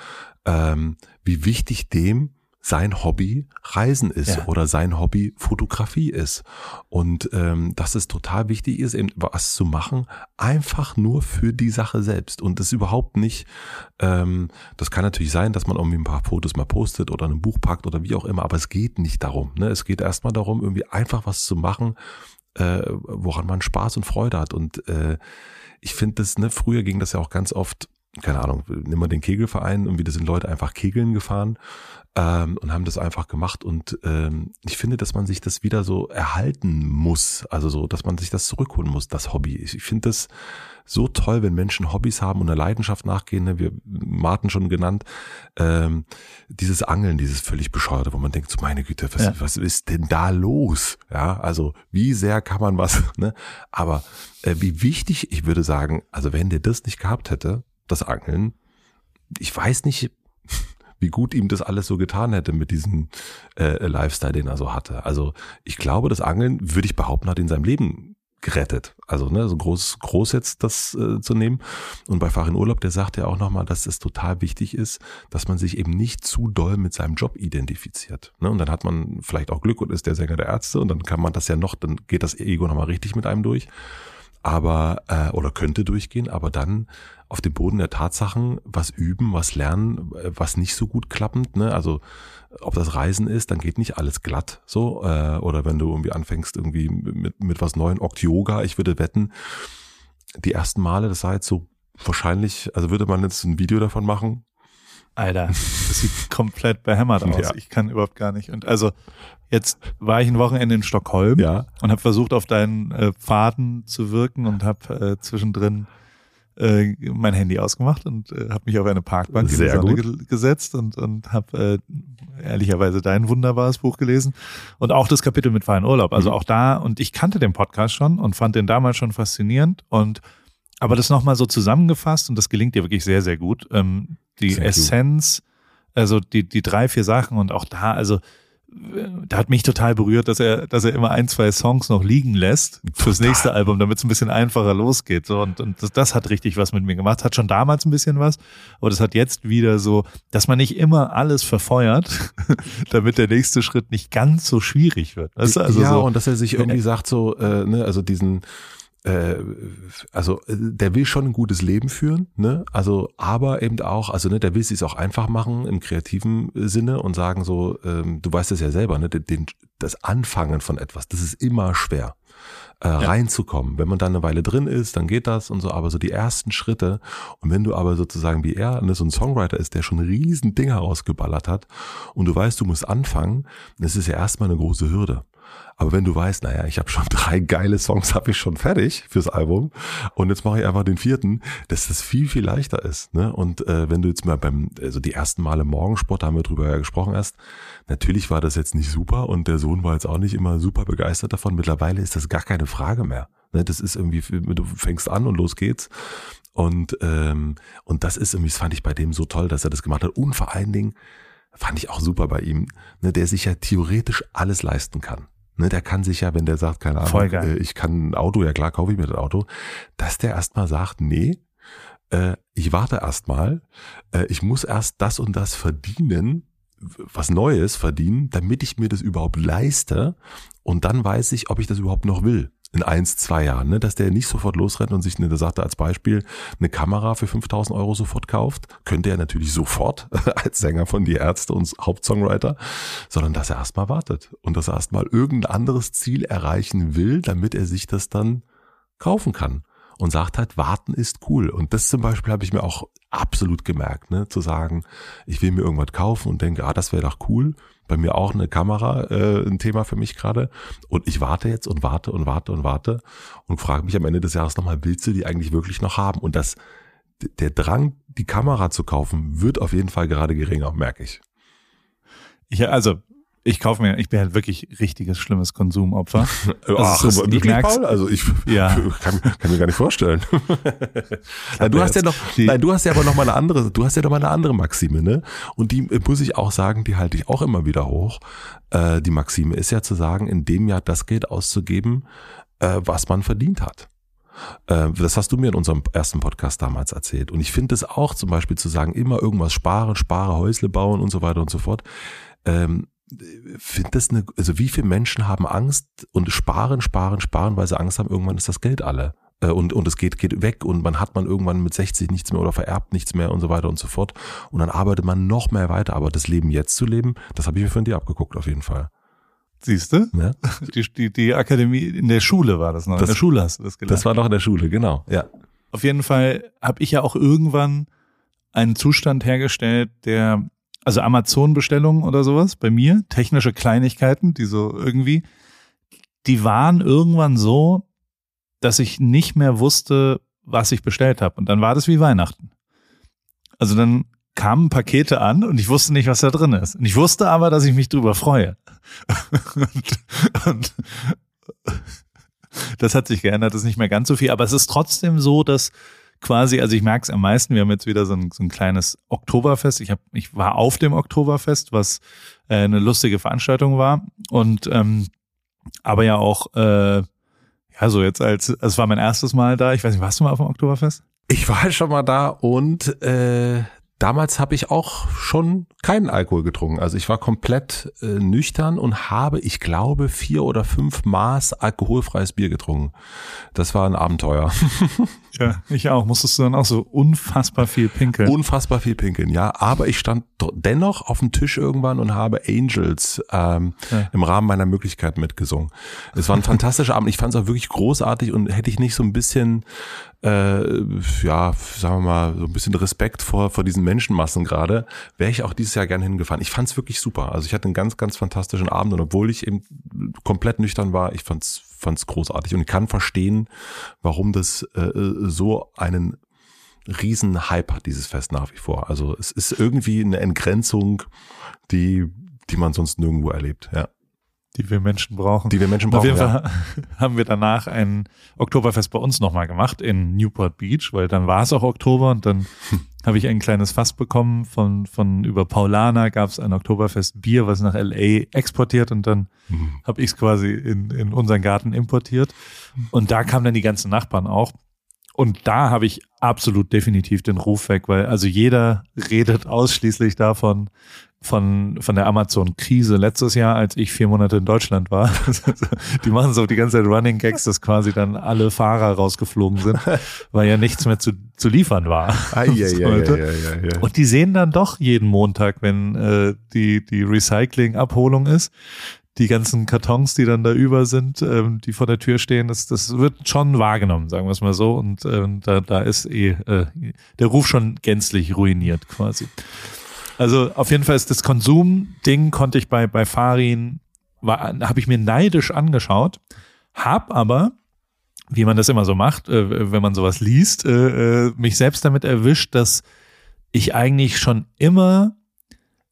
ähm, wie wichtig dem sein Hobby Reisen ist ja. oder sein Hobby Fotografie ist. Und ähm, dass es total wichtig ist, eben was zu machen, einfach nur für die Sache selbst. Und das überhaupt nicht, ähm, das kann natürlich sein, dass man irgendwie ein paar Fotos mal postet oder ein Buch packt oder wie auch immer, aber es geht nicht darum. Ne? Es geht erstmal darum, irgendwie einfach was zu machen, äh, woran man Spaß und Freude hat. Und äh, ich finde das, ne, früher ging das ja auch ganz oft, keine Ahnung, nimm mal den Kegelverein, und wie das sind Leute einfach Kegeln gefahren ähm, und haben das einfach gemacht. Und ähm, ich finde, dass man sich das wieder so erhalten muss, also so, dass man sich das zurückholen muss, das Hobby. Ich, ich finde das so toll, wenn Menschen Hobbys haben und einer Leidenschaft nachgehen, ne? wir Martin schon genannt, ähm, dieses Angeln, dieses völlig bescheuerte, wo man denkt, so meine Güte, was, ja. was ist denn da los? Ja, also wie sehr kann man was, ne? Aber äh, wie wichtig, ich würde sagen, also wenn der das nicht gehabt hätte, das Angeln, ich weiß nicht, wie gut ihm das alles so getan hätte mit diesem äh, Lifestyle, den er so hatte. Also ich glaube, das Angeln, würde ich behaupten, hat in seinem Leben gerettet. Also ne, so groß, groß jetzt das äh, zu nehmen. Und bei Farin Urlaub, der sagt ja auch nochmal, dass es total wichtig ist, dass man sich eben nicht zu doll mit seinem Job identifiziert. Ne? Und dann hat man vielleicht auch Glück und ist der Sänger der Ärzte und dann kann man das ja noch, dann geht das Ego nochmal richtig mit einem durch. Aber, äh, oder könnte durchgehen, aber dann auf dem Boden der Tatsachen was üben, was lernen, äh, was nicht so gut klappend, ne? Also ob das Reisen ist, dann geht nicht alles glatt so. Äh, oder wenn du irgendwie anfängst, irgendwie mit, mit was Neuem, Okt-Yoga, ich würde wetten, die ersten Male, das sah jetzt so wahrscheinlich, also würde man jetzt ein Video davon machen. Alter, das sieht komplett behämmert aus. Ja. Ich kann überhaupt gar nicht. Und also jetzt war ich ein Wochenende in Stockholm ja. und habe versucht, auf deinen äh, Pfaden zu wirken und habe äh, zwischendrin äh, mein Handy ausgemacht und äh, habe mich auf eine Parkbank Sehr in die Sonne ge gesetzt und, und habe äh, ehrlicherweise dein wunderbares Buch gelesen und auch das Kapitel mit freien Urlaub. Also mhm. auch da, und ich kannte den Podcast schon und fand den damals schon faszinierend und aber das nochmal so zusammengefasst und das gelingt dir wirklich sehr, sehr gut. Ähm, die sehr Essenz, also die, die drei, vier Sachen und auch da, also da hat mich total berührt, dass er, dass er immer ein, zwei Songs noch liegen lässt fürs nächste Album, damit es ein bisschen einfacher losgeht. So, und, und das, das hat richtig was mit mir gemacht. Hat schon damals ein bisschen was, aber das hat jetzt wieder so, dass man nicht immer alles verfeuert, damit der nächste Schritt nicht ganz so schwierig wird. Weißt du? also ja, so, und dass er sich irgendwie sagt, so, äh, ne, also diesen äh, also äh, der will schon ein gutes Leben führen, ne? Also aber eben auch, also ne, der will es auch einfach machen im kreativen Sinne und sagen so, ähm, du weißt es ja selber, ne, den, das Anfangen von etwas, das ist immer schwer. Äh, ja. reinzukommen. Wenn man dann eine Weile drin ist, dann geht das und so, aber so die ersten Schritte und wenn du aber sozusagen wie er ne, so ein Songwriter ist, der schon riesen Dinger rausgeballert hat und du weißt, du musst anfangen, das ist ja erstmal eine große Hürde. Aber wenn du weißt, naja, ich habe schon drei geile Songs, habe ich schon fertig fürs Album und jetzt mache ich einfach den vierten, dass das viel, viel leichter ist. Ne? Und äh, wenn du jetzt mal beim, also die ersten Male Morgensport, da haben wir drüber ja gesprochen erst, natürlich war das jetzt nicht super und der Sohn war jetzt auch nicht immer super begeistert davon. Mittlerweile ist das gar keine Frage mehr. Ne? Das ist irgendwie, du fängst an und los geht's. Und, ähm, und das ist irgendwie, das fand ich bei dem so toll, dass er das gemacht hat. Und vor allen Dingen, fand ich auch super bei ihm, ne, der sich ja theoretisch alles leisten kann. Ne, der kann sich ja, wenn der sagt, keine Ahnung, äh, ich kann ein Auto, ja klar, kaufe ich mir das Auto, dass der erstmal sagt, nee, äh, ich warte erstmal, äh, ich muss erst das und das verdienen, was Neues verdienen, damit ich mir das überhaupt leiste und dann weiß ich, ob ich das überhaupt noch will in eins, zwei Jahren, ne? dass der nicht sofort losrennt und sich, ne, der sagte als Beispiel, eine Kamera für 5000 Euro sofort kauft, könnte er natürlich sofort als Sänger von Die Ärzte und Hauptsongwriter, sondern dass er erstmal wartet und dass er erstmal irgendein anderes Ziel erreichen will, damit er sich das dann kaufen kann und sagt halt, warten ist cool. Und das zum Beispiel habe ich mir auch absolut gemerkt, ne? zu sagen, ich will mir irgendwas kaufen und denke, ah, das wäre doch cool bei mir auch eine Kamera äh, ein Thema für mich gerade. Und ich warte jetzt und warte und warte und warte und frage mich am Ende des Jahres nochmal, willst du die eigentlich wirklich noch haben? Und das, der Drang, die Kamera zu kaufen, wird auf jeden Fall gerade geringer, merke ich. Ja, also ich kaufe mir, ich bin halt wirklich richtiges schlimmes Konsumopfer. Also Ach, ist, wirklich, Paul? Also ich ja. kann, kann, mir gar nicht vorstellen. nein, du hast ja noch, nein, du hast ja aber noch mal eine andere, du hast ja noch mal eine andere Maxime, ne? Und die muss ich auch sagen, die halte ich auch immer wieder hoch. Äh, die Maxime ist ja zu sagen, in dem Jahr das Geld auszugeben, äh, was man verdient hat. Äh, das hast du mir in unserem ersten Podcast damals erzählt. Und ich finde es auch zum Beispiel zu sagen, immer irgendwas sparen, spare Häusle bauen und so weiter und so fort. Ähm, finde das eine, also wie viele Menschen haben Angst und sparen, sparen, sparen, weil sie Angst haben, irgendwann ist das Geld alle. Äh, und, und es geht, geht weg und man hat man irgendwann mit 60 nichts mehr oder vererbt nichts mehr und so weiter und so fort. Und dann arbeitet man noch mehr weiter. Aber das Leben jetzt zu leben, das habe ich mir von dir abgeguckt, auf jeden Fall. Siehst du? Ja. Die, die, die Akademie in der Schule war das noch. Das, in der Schule hast du das gelernt. Das war noch in der Schule, genau. Ja. Auf jeden Fall habe ich ja auch irgendwann einen Zustand hergestellt, der also Amazon-Bestellungen oder sowas bei mir, technische Kleinigkeiten, die so irgendwie, die waren irgendwann so, dass ich nicht mehr wusste, was ich bestellt habe. Und dann war das wie Weihnachten. Also dann kamen Pakete an und ich wusste nicht, was da drin ist. Und ich wusste aber, dass ich mich drüber freue. und, und das hat sich geändert, das ist nicht mehr ganz so viel, aber es ist trotzdem so, dass quasi, also ich merke es am meisten, wir haben jetzt wieder so ein, so ein kleines Oktoberfest. Ich, hab, ich war auf dem Oktoberfest, was äh, eine lustige Veranstaltung war. Und ähm, aber ja auch, äh, ja, so jetzt als, es war mein erstes Mal da. Ich weiß nicht, warst du mal auf dem Oktoberfest? Ich war schon mal da und äh, damals habe ich auch schon keinen Alkohol getrunken. Also ich war komplett äh, nüchtern und habe, ich glaube, vier oder fünf Maß alkoholfreies Bier getrunken. Das war ein Abenteuer. ja, ich auch. Musstest du dann auch so unfassbar viel pinkeln? Unfassbar viel pinkeln, ja. Aber ich stand dennoch auf dem Tisch irgendwann und habe Angels ähm, ja. im Rahmen meiner Möglichkeiten mitgesungen. Es war ein fantastischer Abend. Ich fand es auch wirklich großartig und hätte ich nicht so ein bisschen äh, ja, sagen wir mal, so ein bisschen Respekt vor, vor diesen Menschenmassen gerade, wäre ich auch dieses Jahr gerne hingefahren. Ich fand es wirklich super. Also ich hatte einen ganz, ganz fantastischen Abend und obwohl ich eben komplett nüchtern war, ich fand's fand's großartig und ich kann verstehen, warum das äh, so einen riesen Hype hat, dieses Fest nach wie vor. Also es ist irgendwie eine Entgrenzung, die, die man sonst nirgendwo erlebt, ja. Die wir Menschen brauchen. Die wir Menschen brauchen. Auf jeden Fall ja. haben wir danach ein Oktoberfest bei uns nochmal gemacht in Newport Beach, weil dann war es auch Oktober und dann hm. habe ich ein kleines Fass bekommen von, von über Paulana gab es ein Oktoberfest Bier, was nach LA exportiert und dann hm. habe ich es quasi in, in unseren Garten importiert. Und da kamen dann die ganzen Nachbarn auch. Und da habe ich absolut definitiv den Ruf weg, weil also jeder redet ausschließlich davon, von, von der Amazon-Krise letztes Jahr, als ich vier Monate in Deutschland war. die machen so die ganze Zeit Running Gags, dass quasi dann alle Fahrer rausgeflogen sind, weil ja nichts mehr zu, zu liefern war. Ja, ja, ja, ja, Und die sehen dann doch jeden Montag, wenn äh, die, die Recycling-Abholung ist, die ganzen Kartons, die dann da über sind, ähm, die vor der Tür stehen, das, das wird schon wahrgenommen, sagen wir es mal so. Und ähm, da, da ist eh äh, der Ruf schon gänzlich ruiniert quasi. Also auf jeden Fall ist das Konsumding konnte ich bei bei Farin habe ich mir neidisch angeschaut, hab aber wie man das immer so macht, äh, wenn man sowas liest, äh, äh, mich selbst damit erwischt, dass ich eigentlich schon immer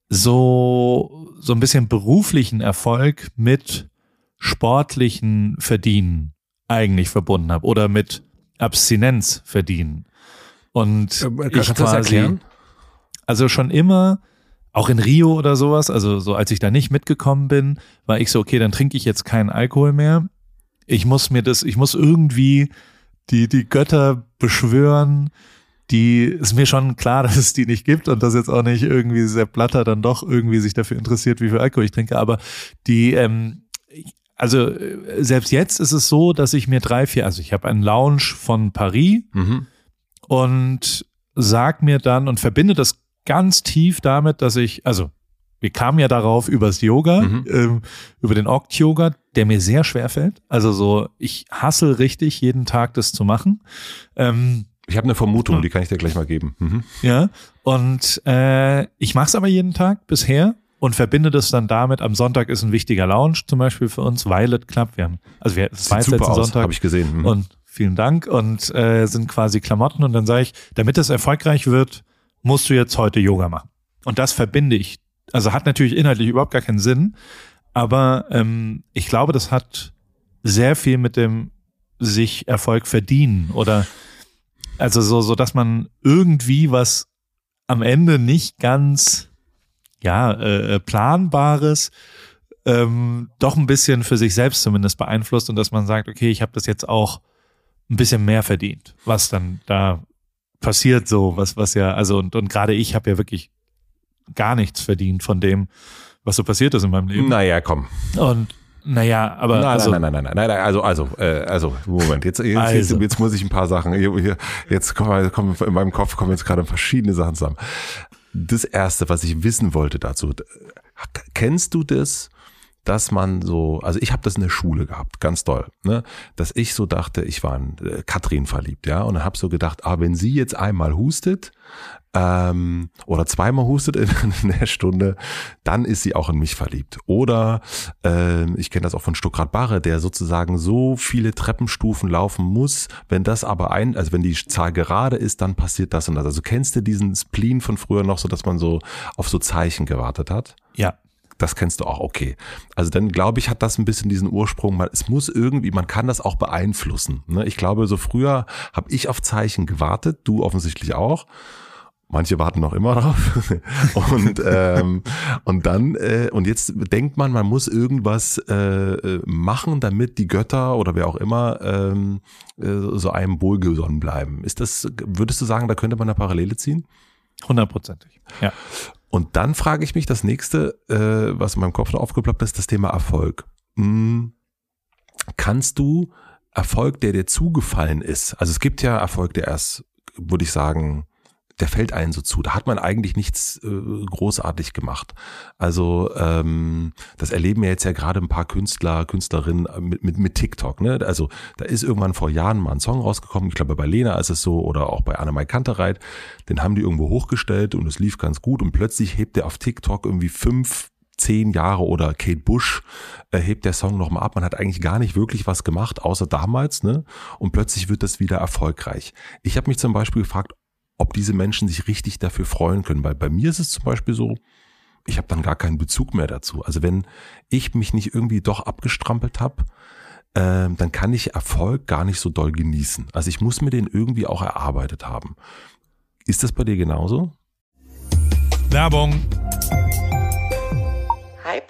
so so ein bisschen beruflichen Erfolg mit sportlichen Verdienen eigentlich verbunden habe oder mit Abstinenz verdienen. Und äh, ich quasi, also schon immer, auch in Rio oder sowas, also so als ich da nicht mitgekommen bin, war ich so, okay, dann trinke ich jetzt keinen Alkohol mehr. Ich muss mir das, ich muss irgendwie die, die Götter beschwören, die ist mir schon klar, dass es die nicht gibt und dass jetzt auch nicht irgendwie Sepp Blatter dann doch irgendwie sich dafür interessiert, wie viel Alkohol ich trinke, aber die, ähm, also selbst jetzt ist es so, dass ich mir drei, vier, also ich habe einen Lounge von Paris Mhm. und sag mir dann und verbinde das ganz tief damit, dass ich, also wir kamen ja darauf übers Yoga, Mhm. ähm, über den Oct-Yoga, der mir sehr schwer fällt. Also so, ich hasse richtig, jeden Tag das zu machen. Ähm, Ich habe eine Vermutung, die kann ich dir gleich mal geben. Mhm. ja, und äh, ich mache es aber jeden Tag bisher und verbinde das dann damit. Am Sonntag ist ein wichtiger Lounge zum Beispiel für uns, Violet Club. Wir haben, also wir, es war jetzt letzten aus, Sonntag habe ich gesehen. Mhm. und vielen Dank und äh, sind quasi Klamotten und dann sage ich, damit es erfolgreich wird, musst du jetzt heute Yoga machen. Und das verbinde ich. Also hat natürlich inhaltlich überhaupt gar keinen Sinn, aber ähm, ich glaube, das hat sehr viel mit dem sich Erfolg verdienen oder also so, so dass man irgendwie was am Ende nicht ganz ja äh, planbares ähm, doch ein bisschen für sich selbst zumindest beeinflusst und dass man sagt, okay, ich habe das jetzt auch ein bisschen mehr verdient, was dann da passiert so, was was ja also und, und gerade ich habe ja wirklich gar nichts verdient von dem, was so passiert ist in meinem Leben. Naja, komm. Und naja, aber Nein, also, nein, nein, nein, nein, nein, nein, also, also, äh, also, Moment, jetzt, jetzt, Also. jetzt, jetzt muss ich ein paar Sachen, jetzt kommen, kommen, in meinem Kopf kommen jetzt gerade verschiedene Sachen zusammen. Das erste, was ich wissen wollte dazu, d- kennst du das, dass man so, also ich habe das in der Schule gehabt, ganz doll, ne, dass ich so dachte, ich war in äh, Katrin verliebt, ja, und habe so gedacht, ah, wenn sie jetzt einmal hustet, ähm, oder zweimal hustet in, in der Stunde, dann ist sie auch in mich verliebt. Oder ähm, ich kenne das auch von Stuckrad Barre, der sozusagen so viele Treppenstufen laufen muss, wenn das aber ein, also wenn die Zahl gerade ist, dann passiert das und das. Also kennst du diesen Spleen von früher noch so, dass man so auf so Zeichen gewartet hat? ja, Das kennst du auch, okay. Also dann glaube ich, hat das ein bisschen diesen Ursprung, man, es muss irgendwie, man kann das auch beeinflussen. Ne? Ich glaube, so früher habe ich auf Zeichen gewartet, du offensichtlich auch. Manche warten noch immer drauf. und, ähm, und dann, äh, und jetzt denkt man, man muss irgendwas äh, machen, damit die Götter oder wer auch immer ähm, äh, so einem wohlgesonnen bleiben. Ist das, würdest du sagen, da könnte man eine Parallele ziehen? hundertprozentig. Ja. Und dann frage ich mich, das nächste, äh, was in meinem Kopf noch aufgeploppt ist, das Thema Erfolg. Hm, kannst du Erfolg, der dir zugefallen ist, also es gibt ja Erfolg, der erst, würde ich sagen, der fällt einen so zu. Da hat man eigentlich nichts äh, großartig gemacht. Also ähm, das erleben ja jetzt ja gerade ein paar Künstler, Künstlerinnen mit, mit, mit TikTok. Ne? Also da ist irgendwann vor Jahren mal ein Song rausgekommen. Ich glaube bei Lena ist es so oder auch bei Annemai Kantereit. Den haben die irgendwo hochgestellt und es lief ganz gut und plötzlich hebt der auf TikTok irgendwie fünf zehn Jahre oder Kate Bush äh, hebt der Song nochmal ab. Man hat eigentlich gar nicht wirklich was gemacht, außer damals, ne? Und plötzlich wird das wieder erfolgreich. Ich habe mich zum Beispiel gefragt, ob diese Menschen sich richtig dafür freuen können. Weil bei mir ist es zum Beispiel so, ich habe dann gar keinen Bezug mehr dazu. Also wenn ich mich nicht irgendwie doch abgestrampelt habe, ähm, dann kann ich Erfolg gar nicht so doll genießen. Also ich muss mir den irgendwie auch erarbeitet haben. Ist das bei dir genauso? Werbung.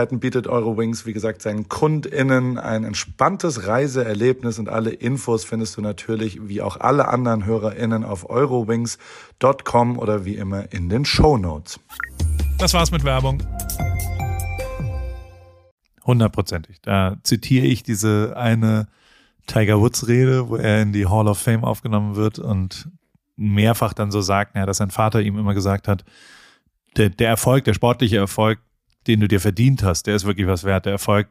Möglichkeiten bietet Eurowings, wie gesagt, seinen KundInnen ein entspanntes Reiseerlebnis und alle Infos findest du natürlich, wie auch alle anderen HörerInnen, auf eurowings.com oder wie immer in den Show Notes. Das war's mit Werbung. Hundertprozentig. Da zitiere ich diese eine Tiger Woods Rede, wo er in die Hall of Fame aufgenommen wird und mehrfach dann so sagt, dass sein Vater ihm immer gesagt hat, der Erfolg, der sportliche Erfolg, den du dir verdient hast, der ist wirklich was wert. Der Erfolg,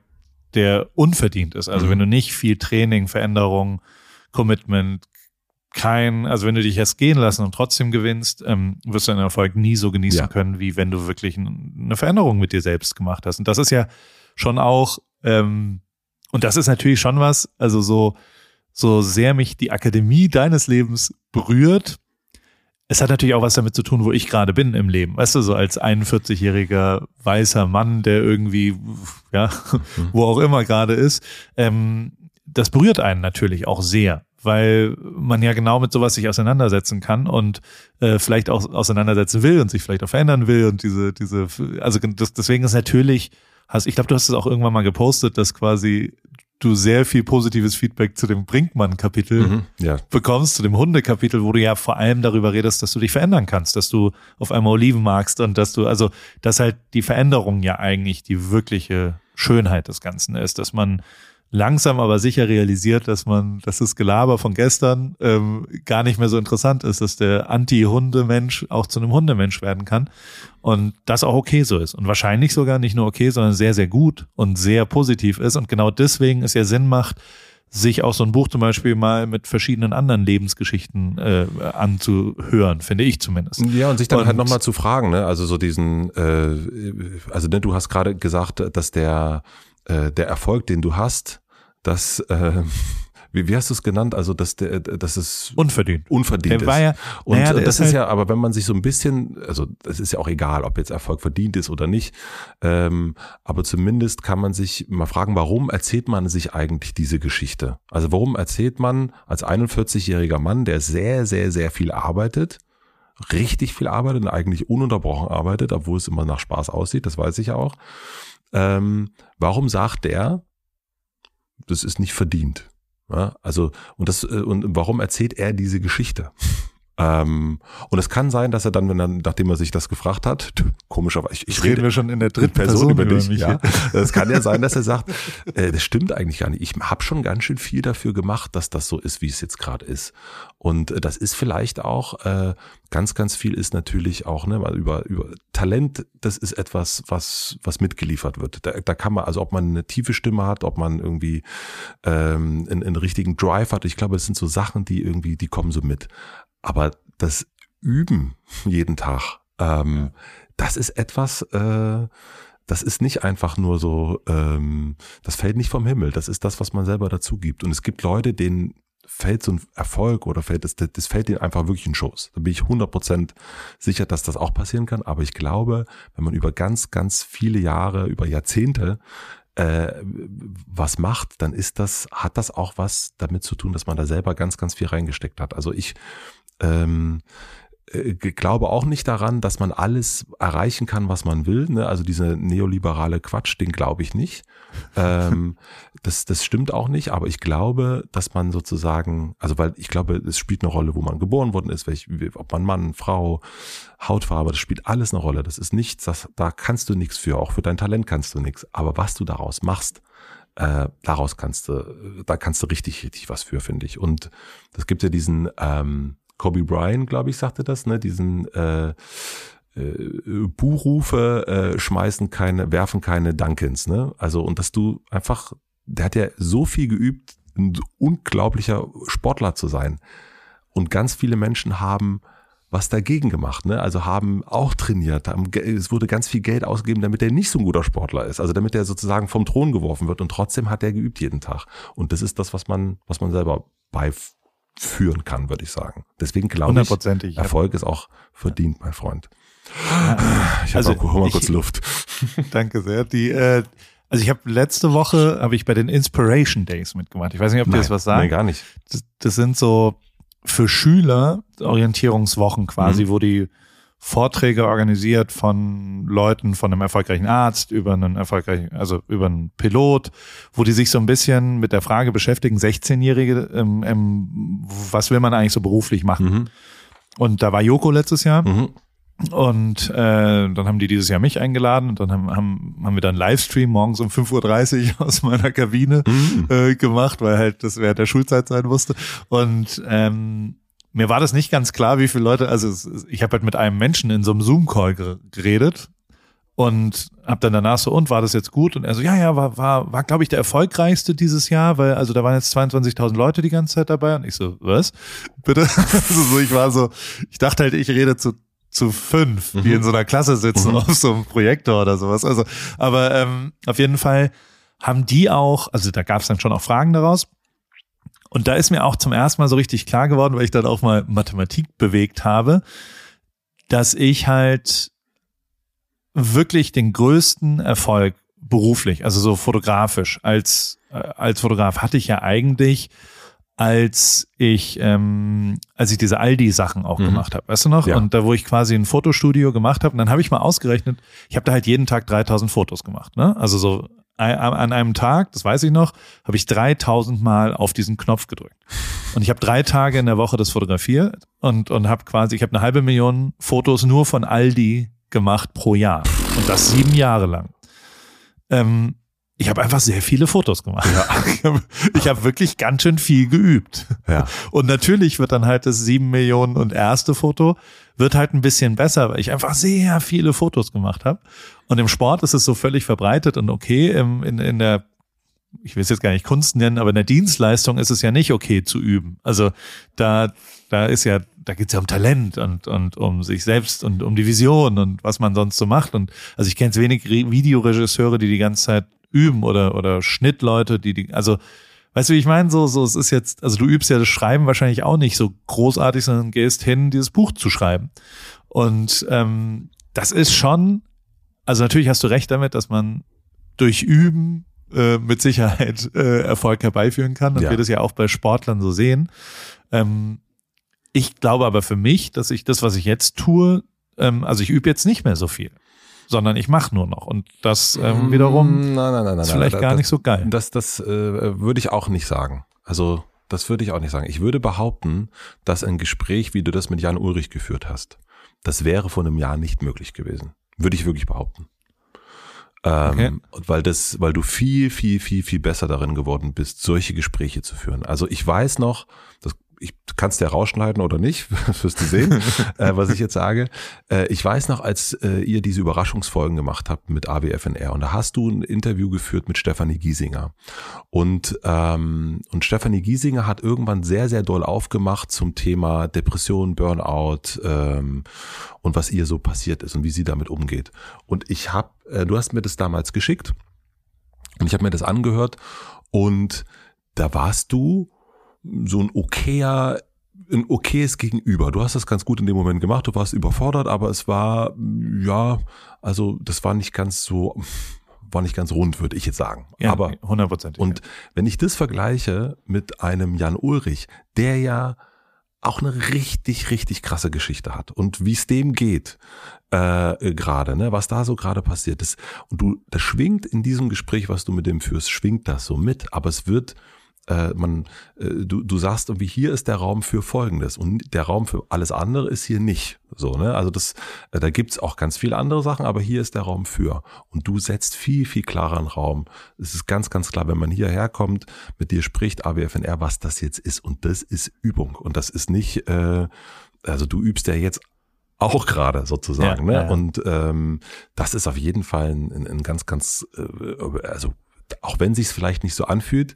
der unverdient ist. Also mhm. wenn du nicht viel Training, Veränderung, Commitment, kein, also wenn du dich erst gehen lassen und trotzdem gewinnst, ähm, wirst du deinen Erfolg nie so genießen ja. können, wie wenn du wirklich eine Veränderung mit dir selbst gemacht hast. Und das ist ja schon auch, ähm, und das ist natürlich schon was, also so, so sehr mich die Akademie deines Lebens berührt, es hat natürlich auch was damit zu tun, wo ich gerade bin im Leben. Weißt du, so als 41-jähriger weißer Mann, der irgendwie, ja, mhm. wo auch immer gerade ist, ähm, das berührt einen natürlich auch sehr, weil man ja genau mit sowas sich auseinandersetzen kann und äh, vielleicht auch auseinandersetzen will und sich vielleicht auch verändern will und diese, diese, also das, deswegen ist natürlich, hast, ich glaube, du hast es auch irgendwann mal gepostet, dass quasi du sehr viel positives Feedback zu dem Brinkmann-Kapitel mhm, ja. bekommst, zu dem Hunde-Kapitel, wo du ja vor allem darüber redest, dass du dich verändern kannst, dass du auf einmal Oliven magst und dass du, also, dass halt die Veränderung ja eigentlich die wirkliche Schönheit des Ganzen ist, dass man langsam aber sicher realisiert, dass man, dass das Gelaber von gestern ähm, gar nicht mehr so interessant ist, dass der Anti-Hunde-Mensch auch zu einem Hundemensch werden kann und das auch okay so ist und wahrscheinlich sogar nicht nur okay, sondern sehr, sehr gut und sehr positiv ist und genau deswegen es ja Sinn macht, sich auch so ein Buch zum Beispiel mal mit verschiedenen anderen Lebensgeschichten äh, anzuhören, finde ich zumindest. Ja, und sich dann halt und, halt nochmal zu fragen, ne? Also so diesen, äh, also ne, du hast gerade gesagt, dass der äh, der Erfolg, den du hast, dass äh, wie, wie hast du es genannt? Also, dass der, dass es unverdient, unverdient der war ja, Und naja, das ist, halt ja, aber wenn man sich so ein bisschen, also es ist ja auch egal, ob jetzt Erfolg verdient ist oder nicht, ähm, aber zumindest kann man sich mal fragen, warum erzählt man sich eigentlich diese Geschichte? Also warum erzählt man als 41-jähriger Mann, der sehr, sehr, sehr viel arbeitet, richtig viel arbeitet und eigentlich ununterbrochen arbeitet, obwohl es immer nach Spaß aussieht, das weiß ich ja auch. Ähm, warum sagt der, das ist nicht verdient? Ja, also, und das, äh, und warum erzählt er diese Geschichte? Ähm, und es kann sein, dass er dann, wenn er, nachdem er sich das gefragt hat, komischerweise, ich, ich rede wir schon in der dritten Person, Person über dich. Ja, es kann ja sein, dass er sagt, äh, das stimmt eigentlich gar nicht. Ich habe schon ganz schön viel dafür gemacht, dass das so ist, wie es jetzt gerade ist. Und äh, das ist vielleicht auch äh, ganz, ganz viel ist natürlich auch ne, über über Talent. Das ist etwas, was was mitgeliefert wird. Da, da kann man also, ob man eine tiefe Stimme hat, ob man irgendwie ähm, einen, einen richtigen Drive hat. Ich glaube, es sind so Sachen, die irgendwie, die kommen so mit. Aber das Üben jeden Tag, ähm, ja. das ist etwas, äh, das ist nicht einfach nur so, ähm, das fällt nicht vom Himmel. Das ist das, was man selber dazu gibt. Und es gibt Leute, denen fällt so ein Erfolg oder fällt das, das fällt ihnen einfach wirklich in Schoß. Da bin ich 100% sicher, dass das auch passieren kann. Aber ich glaube, wenn man über ganz, ganz viele Jahre, über Jahrzehnte äh, was macht, dann ist das, hat das auch was damit zu tun, dass man da selber ganz, ganz viel reingesteckt hat. Also ich ähm, äh, glaube auch nicht daran, dass man alles erreichen kann, was man will. Ne? Also diese neoliberale Quatsch, den glaube ich nicht. ähm, das, das stimmt auch nicht, aber ich glaube, dass man sozusagen, also weil ich glaube, es spielt eine Rolle, wo man geboren worden ist, welch, ob man Mann, Frau, Hautfarbe, das spielt alles eine Rolle. Das ist nichts, das, da kannst du nichts für, auch für dein Talent kannst du nichts. Aber was du daraus machst, äh, daraus kannst du, da kannst du richtig, richtig was für, finde ich. Und das gibt ja diesen ähm, Kobe Bryant, glaube ich, sagte das, ne, diesen äh, äh, Buhrufe äh, schmeißen keine, werfen keine Dunkins, ne? Also und dass du einfach, der hat ja so viel geübt, ein unglaublicher Sportler zu sein. Und ganz viele Menschen haben was dagegen gemacht, ne? Also haben auch trainiert, haben, es wurde ganz viel Geld ausgegeben, damit er nicht so ein guter Sportler ist, also damit er sozusagen vom Thron geworfen wird und trotzdem hat er geübt jeden Tag. Und das ist das, was man, was man selber beiführen kann, würde ich sagen. Deswegen glaube ich, Erfolg ist auch verdient, mein Freund. Ich habe also, mal kurz Luft. Danke sehr. Die, äh, also ich habe letzte Woche habe ich bei den Inspiration Days mitgemacht. Ich weiß nicht, ob dir das was sagt. Nein, gar nicht. Das, das sind so für Schüler Orientierungswochen quasi, mhm. wo die Vorträge organisiert von Leuten, von einem erfolgreichen Arzt über einen erfolgreichen, also über einen Pilot, wo die sich so ein bisschen mit der Frage beschäftigen, 16-Jährige, ähm, ähm, was will man eigentlich so beruflich machen? Mhm. Und da war Joko letztes Jahr. Mhm. Und äh, dann haben die dieses Jahr mich eingeladen und dann haben, haben, haben wir dann Livestream morgens um 5.30 Uhr aus meiner Kabine mhm. äh, gemacht, weil halt das während der Schulzeit sein musste. Und ähm, mir war das nicht ganz klar, wie viele Leute, also ich habe halt mit einem Menschen in so einem Zoom-Call geredet und habe dann danach so, und war das jetzt gut? Und er so, ja, ja, war, war, war glaube ich, der erfolgreichste dieses Jahr, weil, also da waren jetzt 22.000 Leute die ganze Zeit dabei und ich so, was? Bitte? also so, ich war so, ich dachte halt, ich rede zu zu fünf, die in so einer Klasse sitzen mhm. auf so einem Projektor oder sowas. Also, aber ähm, auf jeden Fall haben die auch, also da gab es dann schon auch Fragen daraus. Und da ist mir auch zum ersten Mal so richtig klar geworden, weil ich dann auch mal Mathematik bewegt habe, dass ich halt wirklich den größten Erfolg beruflich, also so fotografisch als äh, als Fotograf hatte ich ja eigentlich als ich ähm, als ich diese Aldi-Sachen auch mhm. gemacht habe, weißt du noch? Ja. Und da wo ich quasi ein Fotostudio gemacht habe, und dann habe ich mal ausgerechnet, ich habe da halt jeden Tag 3000 Fotos gemacht, ne? Also so an einem Tag, das weiß ich noch, habe ich 3000 Mal auf diesen Knopf gedrückt. Und ich habe drei Tage in der Woche das fotografiert und und habe quasi, ich habe eine halbe Million Fotos nur von Aldi gemacht pro Jahr und das sieben Jahre lang. Ähm, ich habe einfach sehr viele Fotos gemacht. Ja. Ich habe hab wirklich ganz schön viel geübt. Ja. Und natürlich wird dann halt das sieben Millionen und erste Foto wird halt ein bisschen besser, weil ich einfach sehr viele Fotos gemacht habe. Und im Sport ist es so völlig verbreitet und okay, im, in, in der ich will es jetzt gar nicht Kunst nennen, aber in der Dienstleistung ist es ja nicht okay zu üben. Also da, da ist ja, da geht's ja um Talent und, und um sich selbst und um die Vision und was man sonst so macht. Und also ich kenne wenig Videoregisseure, die die ganze Zeit üben oder, oder Schnittleute, die, die, also, weißt du, wie ich meine? So, so, es ist jetzt, also du übst ja das Schreiben wahrscheinlich auch nicht so großartig, sondern gehst hin, dieses Buch zu schreiben. Und ähm, das ist schon, also natürlich hast du recht damit, dass man durch Üben äh, mit Sicherheit äh, Erfolg herbeiführen kann. Und ja. wir das ja auch bei Sportlern so sehen. Ähm, ich glaube aber für mich, dass ich das, was ich jetzt tue, ähm, also ich übe jetzt nicht mehr so viel sondern ich mache nur noch. Und das ähm, wiederum nein, nein, nein, ist vielleicht gar das, nicht so geil. Das, das äh, würde ich auch nicht sagen. Also das würde ich auch nicht sagen. Ich würde behaupten, dass ein Gespräch, wie du das mit Jan Ulrich geführt hast, das wäre vor einem Jahr nicht möglich gewesen. Würde ich wirklich behaupten. Ähm, okay. weil das, weil du viel, viel, viel, viel besser darin geworden bist, solche Gespräche zu führen. Also ich weiß noch, das ich kann es dir rausschneiden oder nicht, wirst du sehen, äh, was ich jetzt sage. Äh, ich weiß noch, als äh, ihr diese Überraschungsfolgen gemacht habt mit AWFNR und da hast du ein Interview geführt mit Stefanie Giesinger. Und, ähm, und Stefanie Giesinger hat irgendwann sehr, sehr doll aufgemacht zum Thema Depression, Burnout ähm, und was ihr so passiert ist und wie sie damit umgeht. Und ich habe, äh, du hast mir das damals geschickt und ich habe mir das angehört und da warst du so ein okayer ein okayes Gegenüber. Du hast das ganz gut in dem Moment gemacht, du warst überfordert, aber es war, ja, also das war nicht ganz so, war nicht ganz rund, würde ich jetzt sagen. Ja, aber hundertprozentig. Und wenn ich das vergleiche mit einem Jan Ulrich, der ja auch eine richtig, richtig krasse Geschichte hat und wie es dem geht äh, gerade, ne, was da so gerade passiert ist. Und du, das schwingt in diesem Gespräch, was du mit dem führst, schwingt das so mit, aber es wird äh, man, äh, du, du sagst irgendwie, hier ist der Raum für Folgendes und der Raum für alles andere ist hier nicht. So, ne? Also das, äh, da gibt's auch ganz viele andere Sachen, aber hier ist der Raum für. Und du setzt viel, viel klarer einen Raum. Es ist ganz, ganz klar, wenn man hierher kommt, mit dir spricht AWFNR, was das jetzt ist. Und das ist Übung. Und das ist nicht, äh, also du übst ja jetzt auch gerade sozusagen. Ja, ne? ja. Und ähm, das ist auf jeden Fall ein, ein ganz, ganz, äh, also auch wenn sich's vielleicht nicht so anfühlt,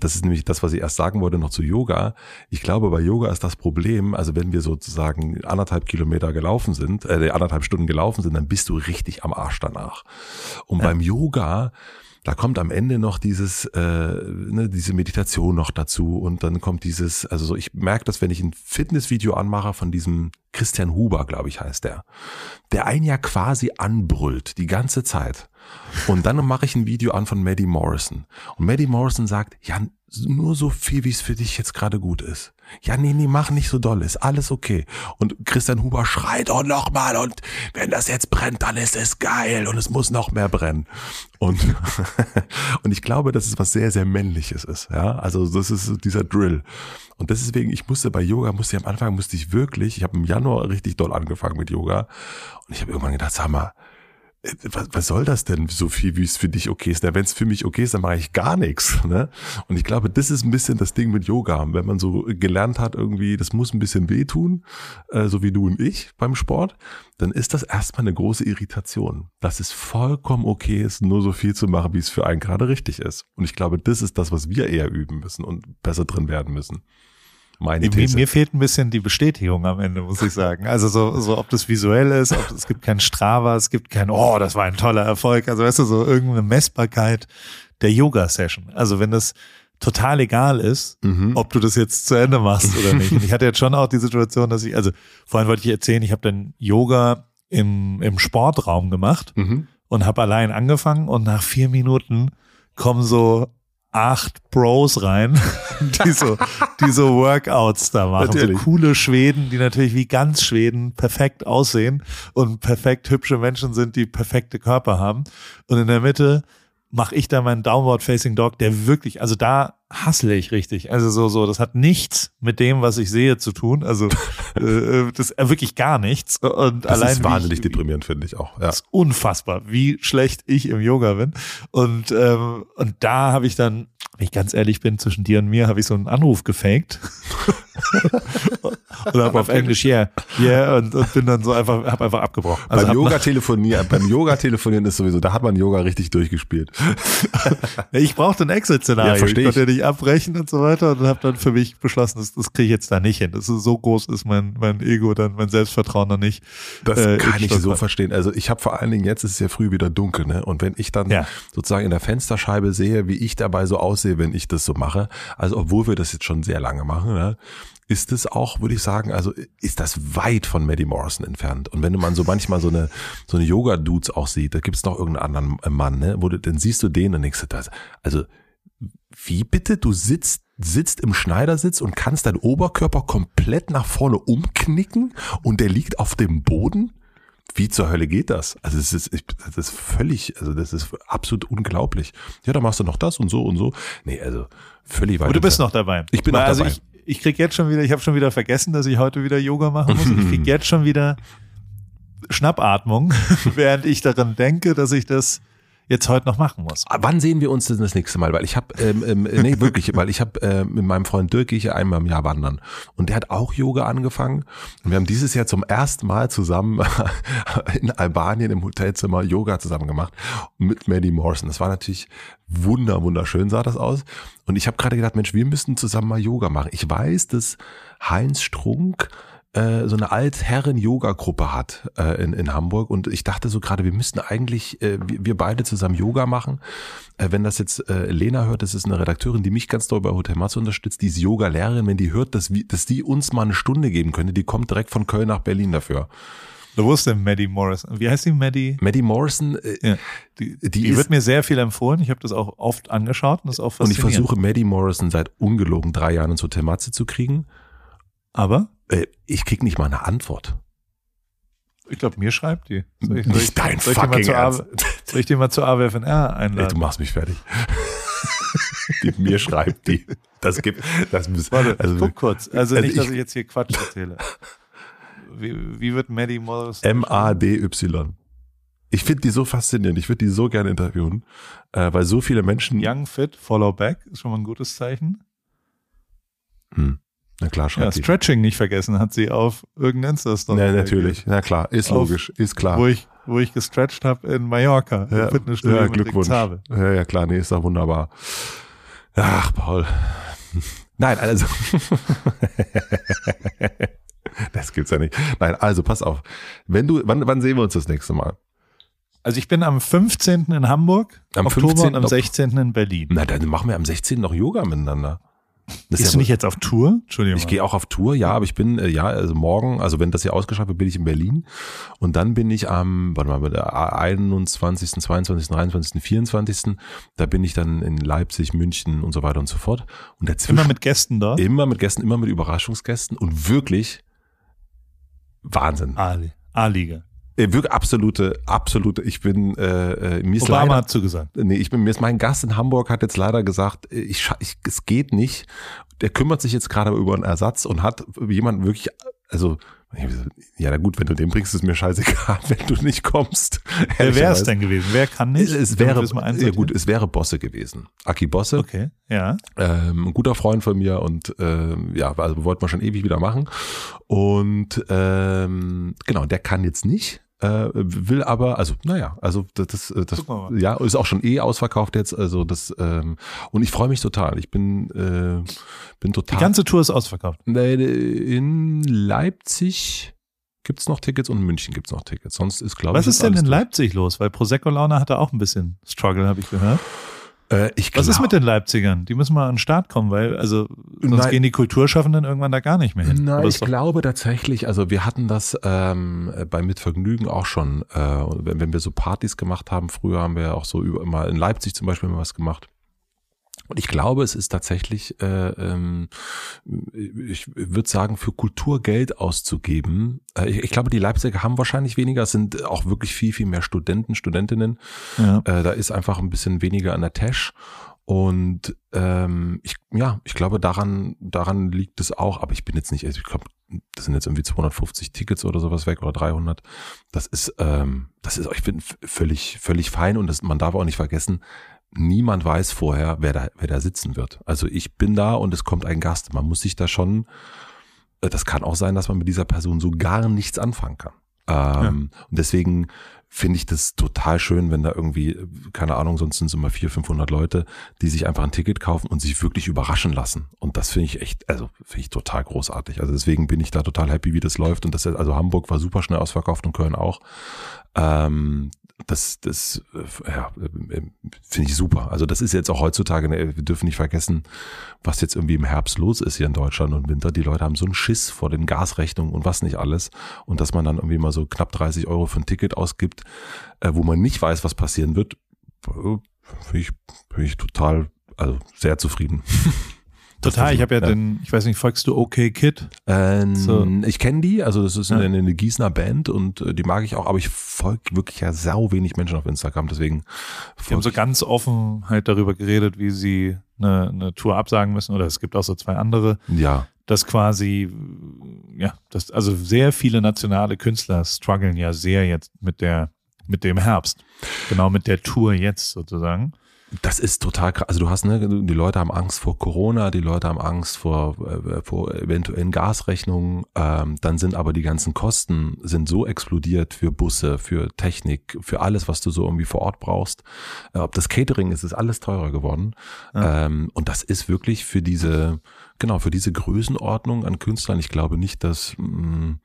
das ist nämlich das, was ich erst sagen wollte noch zu Yoga. Ich glaube, bei Yoga ist das Problem, also wenn wir sozusagen anderthalb Kilometer gelaufen sind, äh, anderthalb Stunden gelaufen sind, dann bist du richtig am Arsch danach. Und beim Yoga, da kommt am Ende noch dieses, äh, ne, diese Meditation noch dazu und dann kommt dieses, also so, ich merke das, wenn ich ein Fitnessvideo anmache von diesem Christian Huber, glaube ich, heißt der, der einen ja quasi anbrüllt die ganze Zeit. Und dann mache ich ein Video an von Maddie Morrison. Und Maddie Morrison sagt, ja, nur so viel, wie es für dich jetzt gerade gut ist. Ja, nee, nee, mach nicht so doll, ist alles okay. Und Christian Huber schreit auch noch mal und wenn das jetzt brennt, dann ist es geil und es muss noch mehr brennen. Und, und ich glaube, dass es was sehr, sehr männliches ist. Ja, also das ist dieser Drill. Und deswegen, ich musste bei Yoga, musste ich am Anfang, musste ich wirklich, ich habe im Januar richtig doll angefangen mit Yoga und ich habe irgendwann gedacht, sag mal, was, was soll das denn so viel, wie es für dich okay ist? Wenn es für mich okay ist, dann mache ich gar nichts. Ne? Und ich glaube, das ist ein bisschen das Ding mit Yoga. Wenn man so gelernt hat, irgendwie, das muss ein bisschen wehtun, äh, so wie du und ich beim Sport, dann ist das erstmal eine große Irritation. Dass es vollkommen okay ist, nur so viel zu machen, wie es für einen gerade richtig ist. Und ich glaube, das ist das, was wir eher üben müssen und besser drin werden müssen. Meine Mir, These. mir fehlt ein bisschen die Bestätigung am Ende, muss ich sagen. Also so, so ob das visuell ist, ob es gibt kein Strava, es gibt kein, oh, das war ein toller Erfolg. Also weißt du, so irgendeine Messbarkeit der Yoga-Session. Also wenn das total egal ist, Mhm. ob du das jetzt zu Ende machst oder nicht. Und ich hatte jetzt schon auch die Situation, dass ich, also vorhin wollte ich erzählen, ich habe dann Yoga im, im Sportraum gemacht Mhm. und habe allein angefangen und nach vier Minuten kommen so acht Bros rein, die so, die so Workouts da machen. Natürlich. So coole Schweden, die natürlich wie ganz Schweden perfekt aussehen und perfekt hübsche Menschen sind, die perfekte Körper haben. Und in der Mitte mache ich da meinen Downward Facing Dog, der wirklich, also da hassle ich richtig. Also so, so, das hat nichts mit dem, was ich sehe, zu tun. Also äh, das äh, wirklich gar nichts. Und Das allein ist wahnsinnig ich, deprimierend, finde ich auch. Ja. das ist unfassbar, wie schlecht ich im Yoga bin. Und, ähm, und da habe ich dann, wenn ich ganz ehrlich bin, zwischen dir und mir, habe ich so einen Anruf gefaked. und habe auf Englisch, yeah, yeah, und, und bin dann so einfach, habe einfach abgebrochen. Also beim Yoga telefonieren, beim Yoga telefonieren ist sowieso, da hat man Yoga richtig durchgespielt. ich brauchte ein Exit-Szenario. Ja, ich konnte ich. ja nicht abbrechen und so weiter und habe dann für mich beschlossen, das, das kriege ich jetzt da nicht hin. Das ist so groß ist mein, mein Ego dann, mein Selbstvertrauen dann nicht. Das äh, kann ich so verstehen. Also ich habe vor allen Dingen jetzt ist es ja früh wieder dunkel, ne? Und wenn ich dann Ja. sozusagen in der Fensterscheibe sehe, wie ich dabei so aussehe, wenn ich das so mache, also obwohl wir das jetzt schon sehr lange machen, ne? Ist es auch, würde ich sagen, also ist das weit von Maddie Morrison entfernt. Und wenn du man so manchmal so eine so eine Yoga-Dudes auch sieht, da gibt's noch irgendeinen anderen Mann, ne? Wo du, dann siehst du den und denkst du, das, also wie bitte? Du sitzt, sitzt im Schneidersitz und kannst deinen Oberkörper komplett nach vorne umknicken und der liegt auf dem Boden? Wie zur Hölle geht das? Also es ist, das ist völlig, also das ist absolut unglaublich. Ja, da machst du noch das und so und so. Nee, also völlig weit. Aber du bist noch dabei. Ich bin Weil noch also dabei. Ich, ich krieg jetzt schon wieder, ich habe schon wieder vergessen, dass ich heute wieder Yoga machen muss. Ich krieg jetzt schon wieder Schnappatmung, während ich daran denke, dass ich das jetzt heute noch machen muss. Ah, Wann sehen wir uns denn das nächste Mal? Weil ich habe, ähm, ähm, nee, wirklich, weil ich habe äh, mit meinem Freund Dirk gehe ich einmal im Jahr wandern und der hat auch Yoga angefangen und wir haben dieses Jahr zum ersten Mal zusammen in Albanien im Hotelzimmer Yoga zusammen gemacht mit Maddie Morrison. Das war natürlich wunder wunderschön sah das aus und ich habe gerade gedacht, Mensch, wir müssten zusammen mal Yoga machen. Ich weiß, dass Heinz Strunk äh, so eine Altherren-Yoga-Gruppe hat äh, in, in Hamburg und ich dachte so gerade, wir müssten eigentlich, äh, wir, beide zusammen Yoga machen. Äh, wenn das jetzt äh, Lena hört, das ist eine Redakteurin, die mich ganz doll bei Hotel Matze unterstützt, die ist Yoga-Lehrerin, wenn die hört, dass, wir, dass die uns mal eine Stunde geben könnte, die kommt direkt von Köln nach Berlin dafür. Wo ist denn Maddie Morrison? Wie heißt die Maddie? Maddie Morrison, äh, Ja, die, die, wird mir sehr viel empfohlen. Ich habe das auch oft angeschaut und das ist auch und ich versuche Maddie Morrison seit ungelogen drei Jahren ins Hotel Matze zu kriegen. Aber Äh, ich krieg nicht mal eine Antwort. ich glaube, mir schreibt die. Soll ich, soll ich, Nicht dein soll ich, die mal fucking zu Ernst. AW soll ich die mal zu AWFNR Ey, du einladen? machst mich fertig. die, mir schreibt die. Das gibt, das müssen, Warte, also, guck kurz. Also, also nicht, dass ich- ich jetzt hier Quatsch erzähle. Wie, wie wird Maddie Morrison? M-A-D-Y. Ich finde die so faszinierend. Ich würde die so gerne interviewen, äh, weil so viele Menschen. Young Fit, Follow Back, ist schon mal ein gutes Zeichen. Hm. Na klar, Ja, schreibt die. Stretching nicht vergessen, hat sie auf irgendeinem Insta-Story. Ja, natürlich. Na klar, ist Auf- logisch, ist klar. Wo ich, wo ich gestretcht habe in Mallorca, ja, im Fitnessstudio ja, Glückwunsch. Ja, ja, klar, nee, ist doch wunderbar. Ach, Paul. Nein, also. das gibt's ja nicht. Nein, also pass auf. Wenn du, wann, wann sehen wir uns das nächste Mal? Also ich bin am 15. in Hamburg, Am Oktober 15. und am 16. in Berlin. Na, dann machen wir am 16. noch Yoga miteinander. Das Bist ja du nicht jetzt auf Tour? Entschuldigung. Ich gehe auch auf Tour, ja, aber ich bin, äh, ja, also morgen, also wenn das hier ausgeschafft wird, bin ich in Berlin. Und dann bin ich am, warte mal, der 21., 22., 23., 24., da bin ich dann in Leipzig, München und so weiter und so fort. Und dazwischen immer mit Gästen dort. immer mit Gästen, immer mit Überraschungsgästen und wirklich Wahnsinn. A- A-Liga. Äh, Wirklich absolute, absolute, ich bin, äh, äh, mir ist Obama leider, hat zugesagt. Nee, ich bin, mir ist mein Gast in Hamburg hat jetzt leider gesagt, äh, ich, ich es geht nicht. Der kümmert sich jetzt gerade über einen Ersatz und hat jemanden wirklich, also ja, na gut, wenn du den bringst, ist mir scheißegal, wenn du nicht kommst. Wer wäre es denn gewesen? Wer kann nicht? Es, es wäre, ja gut, es wäre Bosse gewesen. Aki Bosse, Okay, ja. ähm, ein guter Freund von mir und ähm, ja, also wollten wir schon ewig wieder machen. Und ähm, genau, der kann jetzt nicht. Äh, will aber, also naja, also das, das, das mal. ja, ist auch schon eh ausverkauft jetzt, also das ähm, und ich freue mich total. Ich bin äh, bin Die total ganze Tour ist ausverkauft. Nee, in Leipzig gibt's noch Tickets und in München gibt's noch Tickets. Sonst ist glaube ich Was ist denn in. Leipzig los? Weil Prosecco Laune hatte auch ein bisschen Struggle, habe ich gehört. Äh, ich Was ist glaub- mit den Leipzigern? Die müssen mal an den Start kommen, weil also sonst Nein. gehen die Kulturschaffenden irgendwann da gar nicht mehr hin. Nein, ich glaube tatsächlich, also wir hatten das ähm, bei Mitvergnügen auch schon, äh, wenn, wenn wir so Partys gemacht haben, früher haben wir ja auch so über, mal in Leipzig zum Beispiel mal was gemacht. Und ich glaube, es ist tatsächlich, äh, ähm, ich würde sagen, für Kultur Geld auszugeben. Äh, ich, ich glaube, die Leipziger haben wahrscheinlich weniger, es sind auch wirklich viel, viel mehr Studenten, Studentinnen. ja. Äh, da ist einfach ein bisschen weniger an der Tash. Und ähm, ich, ja, ich glaube, daran, daran liegt es auch. Aber ich bin jetzt nicht, also ich glaube, das sind jetzt irgendwie 250 Tickets oder sowas weg oder 300. Das ist, ähm, das ist, ich bin völlig, völlig fein und das, man darf auch nicht vergessen, niemand weiß vorher, wer da, wer da sitzen wird. Also ich bin da und es kommt ein Gast. Man muss sich da schon, äh, das kann auch sein, dass man mit dieser Person so gar nichts anfangen kann. Ähm, Und deswegen finde ich das total schön, wenn da irgendwie, keine Ahnung, sonst sind es immer 400, 500 Leute, die sich einfach ein Ticket kaufen und sich wirklich überraschen lassen. Und das finde ich echt, also finde ich total großartig. Also deswegen bin ich da total happy, wie das läuft. Und das, also Hamburg war super schnell ausverkauft und Köln auch. Ähm, das, das, äh, ja, äh, finde ich super. Also das ist jetzt auch heutzutage, ne, wir dürfen nicht vergessen, was jetzt irgendwie im Herbst los ist hier in Deutschland und Winter. Die Leute haben so einen Schiss vor den Gasrechnungen und was nicht alles. Und dass man dann irgendwie mal so knapp 30 Euro für ein Ticket ausgibt, äh, wo man nicht weiß, was passieren wird, äh, finde ich, bin ich total, also sehr zufrieden. Total, ich habe ja, Ja. den, ich weiß nicht, folgst du OK Kid? Ähm, So. Ich kenne die, also das ist eine, eine Gießener Band und äh, die mag ich auch, aber ich folge wirklich ja sau wenig Menschen auf Instagram, deswegen Die haben so ganz offen halt darüber geredet, wie sie eine, eine Tour absagen müssen. Oder es gibt auch so zwei andere, ja, dass quasi, ja, das, also sehr viele nationale Künstler strugglen ja sehr jetzt mit der, mit dem Herbst. Genau mit der Tour jetzt sozusagen. Das ist total krass. Also du hast, ne, die Leute haben Angst vor Corona, die Leute haben Angst vor, äh, vor eventuellen Gasrechnungen. Ähm, dann sind aber die ganzen Kosten sind so explodiert für Busse, für Technik, für alles, was du so irgendwie vor Ort brauchst. Äh, ob das Catering ist, ist alles teurer geworden. Ja. Ähm, und das ist wirklich für diese, genau, für diese Größenordnung an Künstlern. Ich glaube nicht, dass mh, mm,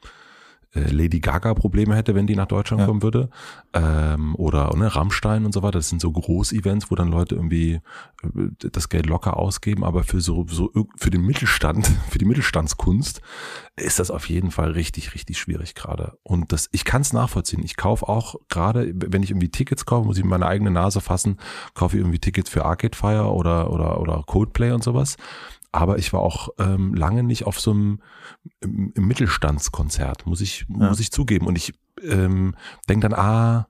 Lady Gaga Probleme hätte, wenn die nach Deutschland ja. kommen würde. Ähm, oder ne, Rammstein und so weiter. Das sind so Groß-Events, wo dann Leute irgendwie äh, das Geld locker ausgeben. Aber für so, so für den Mittelstand, für die Mittelstandskunst ist das auf jeden Fall richtig, richtig schwierig gerade. Und das, ich kann es nachvollziehen. Ich kaufe auch gerade, wenn ich irgendwie Tickets kaufe, muss ich meine eigene Nase fassen, kaufe ich irgendwie Tickets für Arcade Fire oder, oder, oder Coldplay und sowas. Aber ich war auch ähm, lange nicht auf so einem im, im Mittelstandskonzert, muss ich, ja. muss ich zugeben. Und ich ähm, denke dann, ah,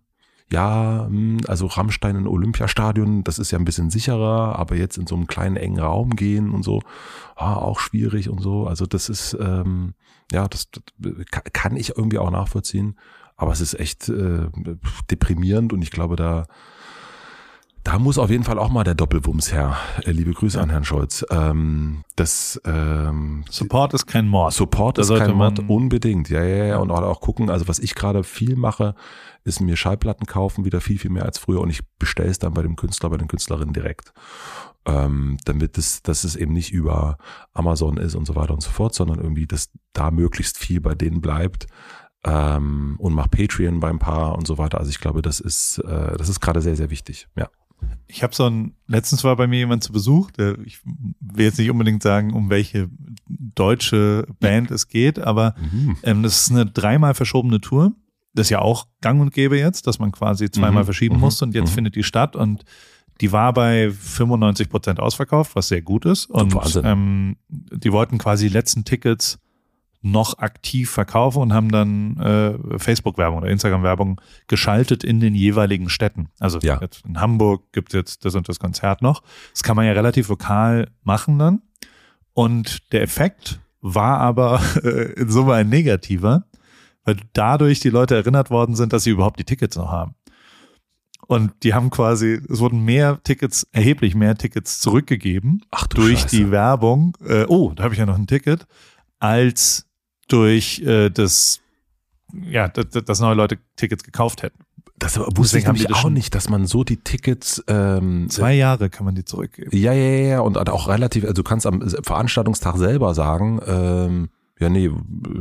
ja, hm, also Rammstein in Olympiastadion, das ist ja ein bisschen sicherer, aber jetzt in so einem kleinen engen Raum gehen und so, ah, auch schwierig und so. Also das ist, ähm, ja, das, das kann ich irgendwie auch nachvollziehen, aber es ist echt äh, deprimierend und ich glaube, da da muss auf jeden Fall auch mal der Doppelwumms her. Äh, liebe Grüße ja. an Herrn Scholz. Ähm, das ähm, Support ist kein Mord. Support da ist kein Mord, unbedingt. Ja, ja, ja. Und auch gucken, also was ich gerade viel mache, ist mir Schallplatten kaufen, wieder viel, viel mehr als früher. Und ich bestelle es dann bei dem Künstler, bei den Künstlerinnen direkt. Ähm, damit es, dass es eben nicht über Amazon ist und so weiter und so fort, sondern irgendwie, dass da möglichst viel bei denen bleibt. Ähm, und mach Patreon beim Paar und so weiter. Also ich glaube, das ist, äh, das ist gerade sehr, sehr wichtig. Ja. Ich habe so ein, letztens war bei mir jemand zu Besuch, der, ich will jetzt nicht unbedingt sagen, um welche deutsche Band es geht, aber mhm. ähm, das ist eine dreimal verschobene Tour. Das ist ja auch gang und gäbe jetzt, dass man quasi zweimal mhm. verschieben mhm. muss und jetzt mhm. findet die statt und die war bei 95 Prozent ausverkauft, was sehr gut ist. Und ähm, die wollten quasi die letzten Tickets noch aktiv verkaufen und haben dann äh, Facebook-Werbung oder Instagram-Werbung geschaltet in den jeweiligen Städten. Also ja. in Hamburg gibt es jetzt das und das Konzert noch. Das kann man ja relativ lokal machen dann. Und der Effekt war aber äh, in Summe ein negativer, weil dadurch die Leute erinnert worden sind, dass sie überhaupt die Tickets noch haben. Und die haben quasi, es wurden mehr Tickets, erheblich mehr Tickets zurückgegeben Ach, durch Scheiße. die Werbung. Äh, oh, da habe ich ja noch ein Ticket, als durch äh, das, ja, dass, dass neue Leute Tickets gekauft hätten. Das wusste ich nämlich auch nicht, dass man so die Tickets ähm, zwei Jahre kann man die zurückgeben. Ja, ja, ja, und auch relativ, also du kannst am Veranstaltungstag selber sagen, ähm, ja, nee,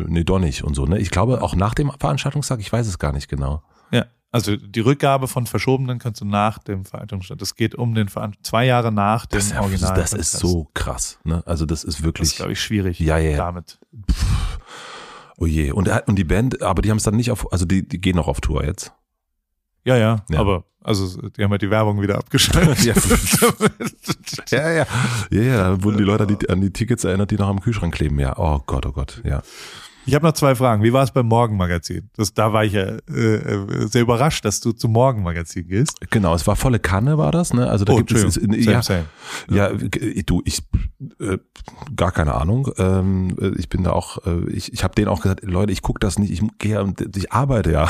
nee, doch nicht und so. Ne? Ich glaube auch nach dem Veranstaltungstag, ich weiß es gar nicht genau. Ja, also die Rückgabe von verschobenen kannst du nach dem Veranstaltungstag. Das geht um den Veran zwei Jahre nach dem das, Original. Das ist so krass. Ne? Also das ist wirklich. Das ist glaube ich schwierig. Ja, ja. Damit. Pff. Oh je. Und, und die Band, aber die haben es dann nicht auf, also die, die gehen noch auf Tour jetzt. Ja, ja, ja, aber also die haben halt die Werbung wieder abgeschaltet. ja, ja, ja. Ja, ja, da wurden die Leute an die, an die Tickets erinnert, die noch am Kühlschrank kleben. Ja, oh Gott, oh Gott, ja. Ich habe noch zwei Fragen. Wie war es beim Morgenmagazin? Das, da war ich ja äh, sehr überrascht, dass du zum Morgenmagazin gehst. Genau, es war volle Kanne, war das, ne? Also da oh, gibt es same, ja, same. ja, du, ich äh, gar keine Ahnung. Ähm, ich bin da auch, äh, ich, ich habe denen auch gesagt, Leute, ich gucke das nicht, ich gehe, ich arbeite ja.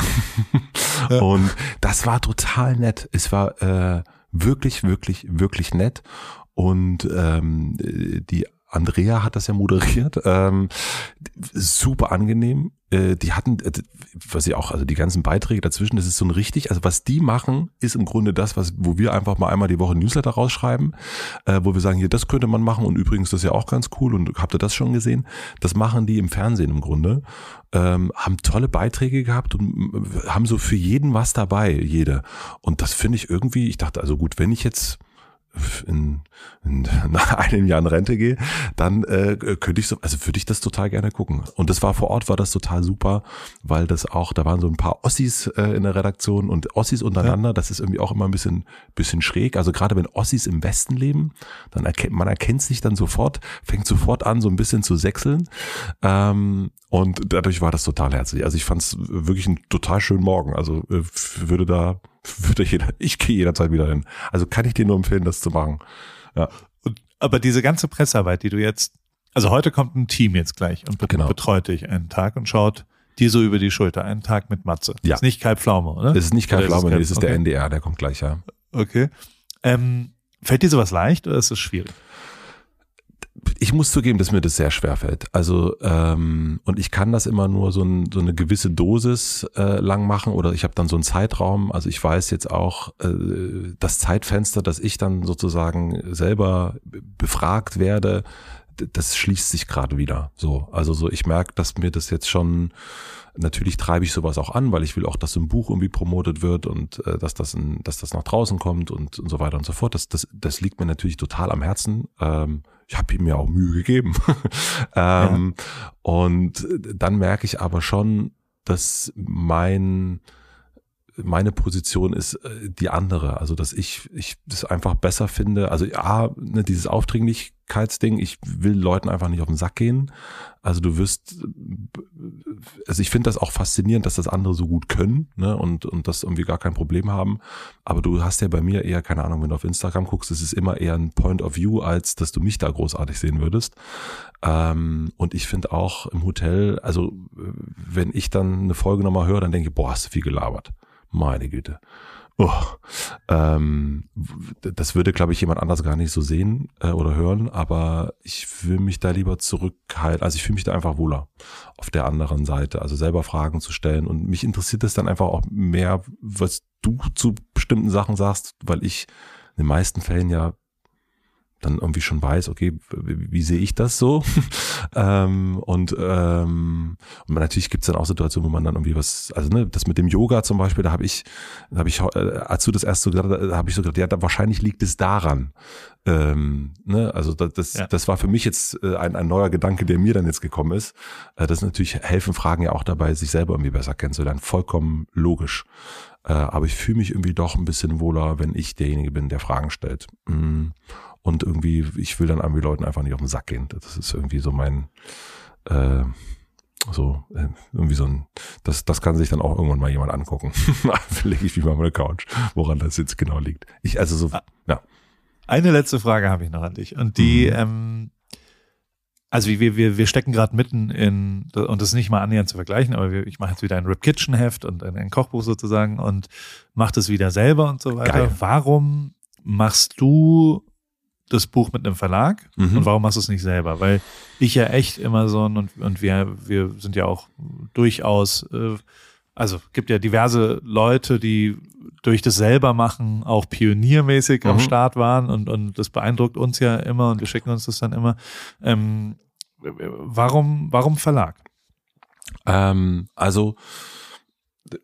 ja. Und das war total nett. Es war äh, wirklich, wirklich, wirklich nett. Und ähm, die Andrea hat das ja moderiert. Ähm, super angenehm. Äh, die hatten, äh, was sie auch, also die ganzen Beiträge dazwischen, das ist so ein richtig, also was die machen, ist im Grunde das, was, wo wir einfach mal einmal die Woche Newsletter rausschreiben, äh, wo wir sagen, hier, das könnte man machen und übrigens, das ist ja auch ganz cool und habt ihr das schon gesehen? Das machen die im Fernsehen im Grunde. Ähm, haben tolle Beiträge gehabt und haben so für jeden was dabei, jede. Und das finde ich irgendwie, ich dachte, also gut, wenn ich jetzt in, in, nach einem Jahr in Rente gehe, dann äh, könnte ich so, also würde ich das total gerne gucken. Und das war vor Ort, war das total super, weil das auch, da waren so ein paar Ossis äh, in der Redaktion und Ossis untereinander, ja. das ist irgendwie auch immer ein bisschen, bisschen schräg. Also gerade wenn Ossis im Westen leben, dann erkennt man erkennt sich dann sofort, fängt sofort an, so ein bisschen zu sechseln. Ähm, und dadurch war das total herzlich. Also ich fand es wirklich einen total schönen Morgen. Also äh, würde da würde jeder, ich gehe jederzeit wieder hin. Also kann ich dir nur empfehlen, das zu machen. Ja. Und, aber diese ganze Pressearbeit, die du jetzt, also heute kommt ein Team jetzt gleich und genau. betreut dich einen Tag und schaut dir so über die Schulter, einen Tag mit Matze. Ja. Ist nicht Kai Pflaume, oder? Es ist nicht Kai Pflaume, nee, es ist okay. der NDR, der kommt gleich, ja. Okay. Ähm, fällt dir sowas leicht oder ist es schwierig? Ich muss zugeben, dass mir das sehr schwer fällt. Also ähm, und ich kann das immer nur so, ein, so eine gewisse Dosis äh, lang machen oder ich habe dann so einen Zeitraum. Also ich weiß jetzt auch äh, das Zeitfenster, dass ich dann sozusagen selber befragt werde, das schließt sich gerade wieder. So, also so ich merke, dass mir das jetzt schon Natürlich treibe ich sowas auch an, weil ich will auch, dass ein Buch irgendwie promotet wird und äh, dass das, in, dass das nach draußen kommt und, und so weiter und so fort. Das, das, das liegt mir natürlich total am Herzen. Ähm, ich habe ihm ja auch Mühe gegeben. ähm, ja. Und dann merke ich aber schon, dass mein meine Position ist äh, die andere. Also, dass ich, ich das einfach besser finde. Also, ja, ne, dieses Aufdringlichkeitsding, ich will Leuten einfach nicht auf den Sack gehen. Also, du wirst, also ich finde das auch faszinierend, dass das andere so gut können, ne, und, und das irgendwie gar kein Problem haben. Aber du hast ja bei mir eher, keine Ahnung, wenn du auf Instagram guckst, es ist immer eher ein Point of View, als dass du mich da großartig sehen würdest. Ähm, und ich finde auch im Hotel, also, wenn ich dann eine Folge nochmal höre, dann denke ich, boah, hast du viel gelabert. Meine Güte. Oh, ähm, das würde, glaube ich, jemand anders gar nicht so sehen äh, oder hören, aber ich will mich da lieber zurückhalten. Also ich fühle mich da einfach wohler auf der anderen Seite. Also selber Fragen zu stellen. Und mich interessiert es dann einfach auch mehr, was du zu bestimmten Sachen sagst, weil ich in den meisten Fällen ja dann irgendwie schon weiß, okay, wie, sehe ich das so? ähm, und, ähm, und natürlich gibt's dann auch Situationen, wo man dann irgendwie was, also ne, das mit dem Yoga zum Beispiel, da habe ich, da habe ich, äh, als du das erst so gesagt hast, habe ich so gesagt, ja, da, wahrscheinlich liegt es daran. Ähm, ne, also das, das, ja. das war für mich jetzt äh, ein, ein neuer Gedanke, der mir dann jetzt gekommen ist. Äh, das natürlich helfen Fragen ja auch dabei, sich selber irgendwie besser kennenzulernen. Vollkommen logisch. Äh, aber ich fühle mich irgendwie doch ein bisschen wohler, wenn ich derjenige bin, der Fragen stellt. Mm. Und irgendwie, ich will dann irgendwie Leuten einfach nicht auf den Sack gehen. Das ist irgendwie so mein, äh, so, äh, irgendwie so ein, das, das kann sich dann auch irgendwann mal jemand angucken. Lege ich mich mal auf eine Couch, woran das jetzt genau liegt. Ich, also so, ah. ja. Eine letzte Frage habe ich noch an dich. Und die, mhm. ähm, also wir, wir, wir stecken gerade mitten in, und das ist nicht mal annähernd zu vergleichen, aber wir, ich mache jetzt wieder ein Rip Kitchen Heft und ein, ein Kochbuch sozusagen und mache das wieder selber und so weiter. Geil. Warum machst du das Buch mit einem Verlag mhm. und warum machst du es nicht selber? Weil ich ja echt immer so und, und wir, wir sind ja auch durchaus, äh, also gibt ja diverse Leute, die durch das selber machen auch pioniermäßig mhm. am Start waren und, und das beeindruckt uns ja immer und wir schicken uns das dann immer. Ähm, warum, warum Verlag? Ähm, also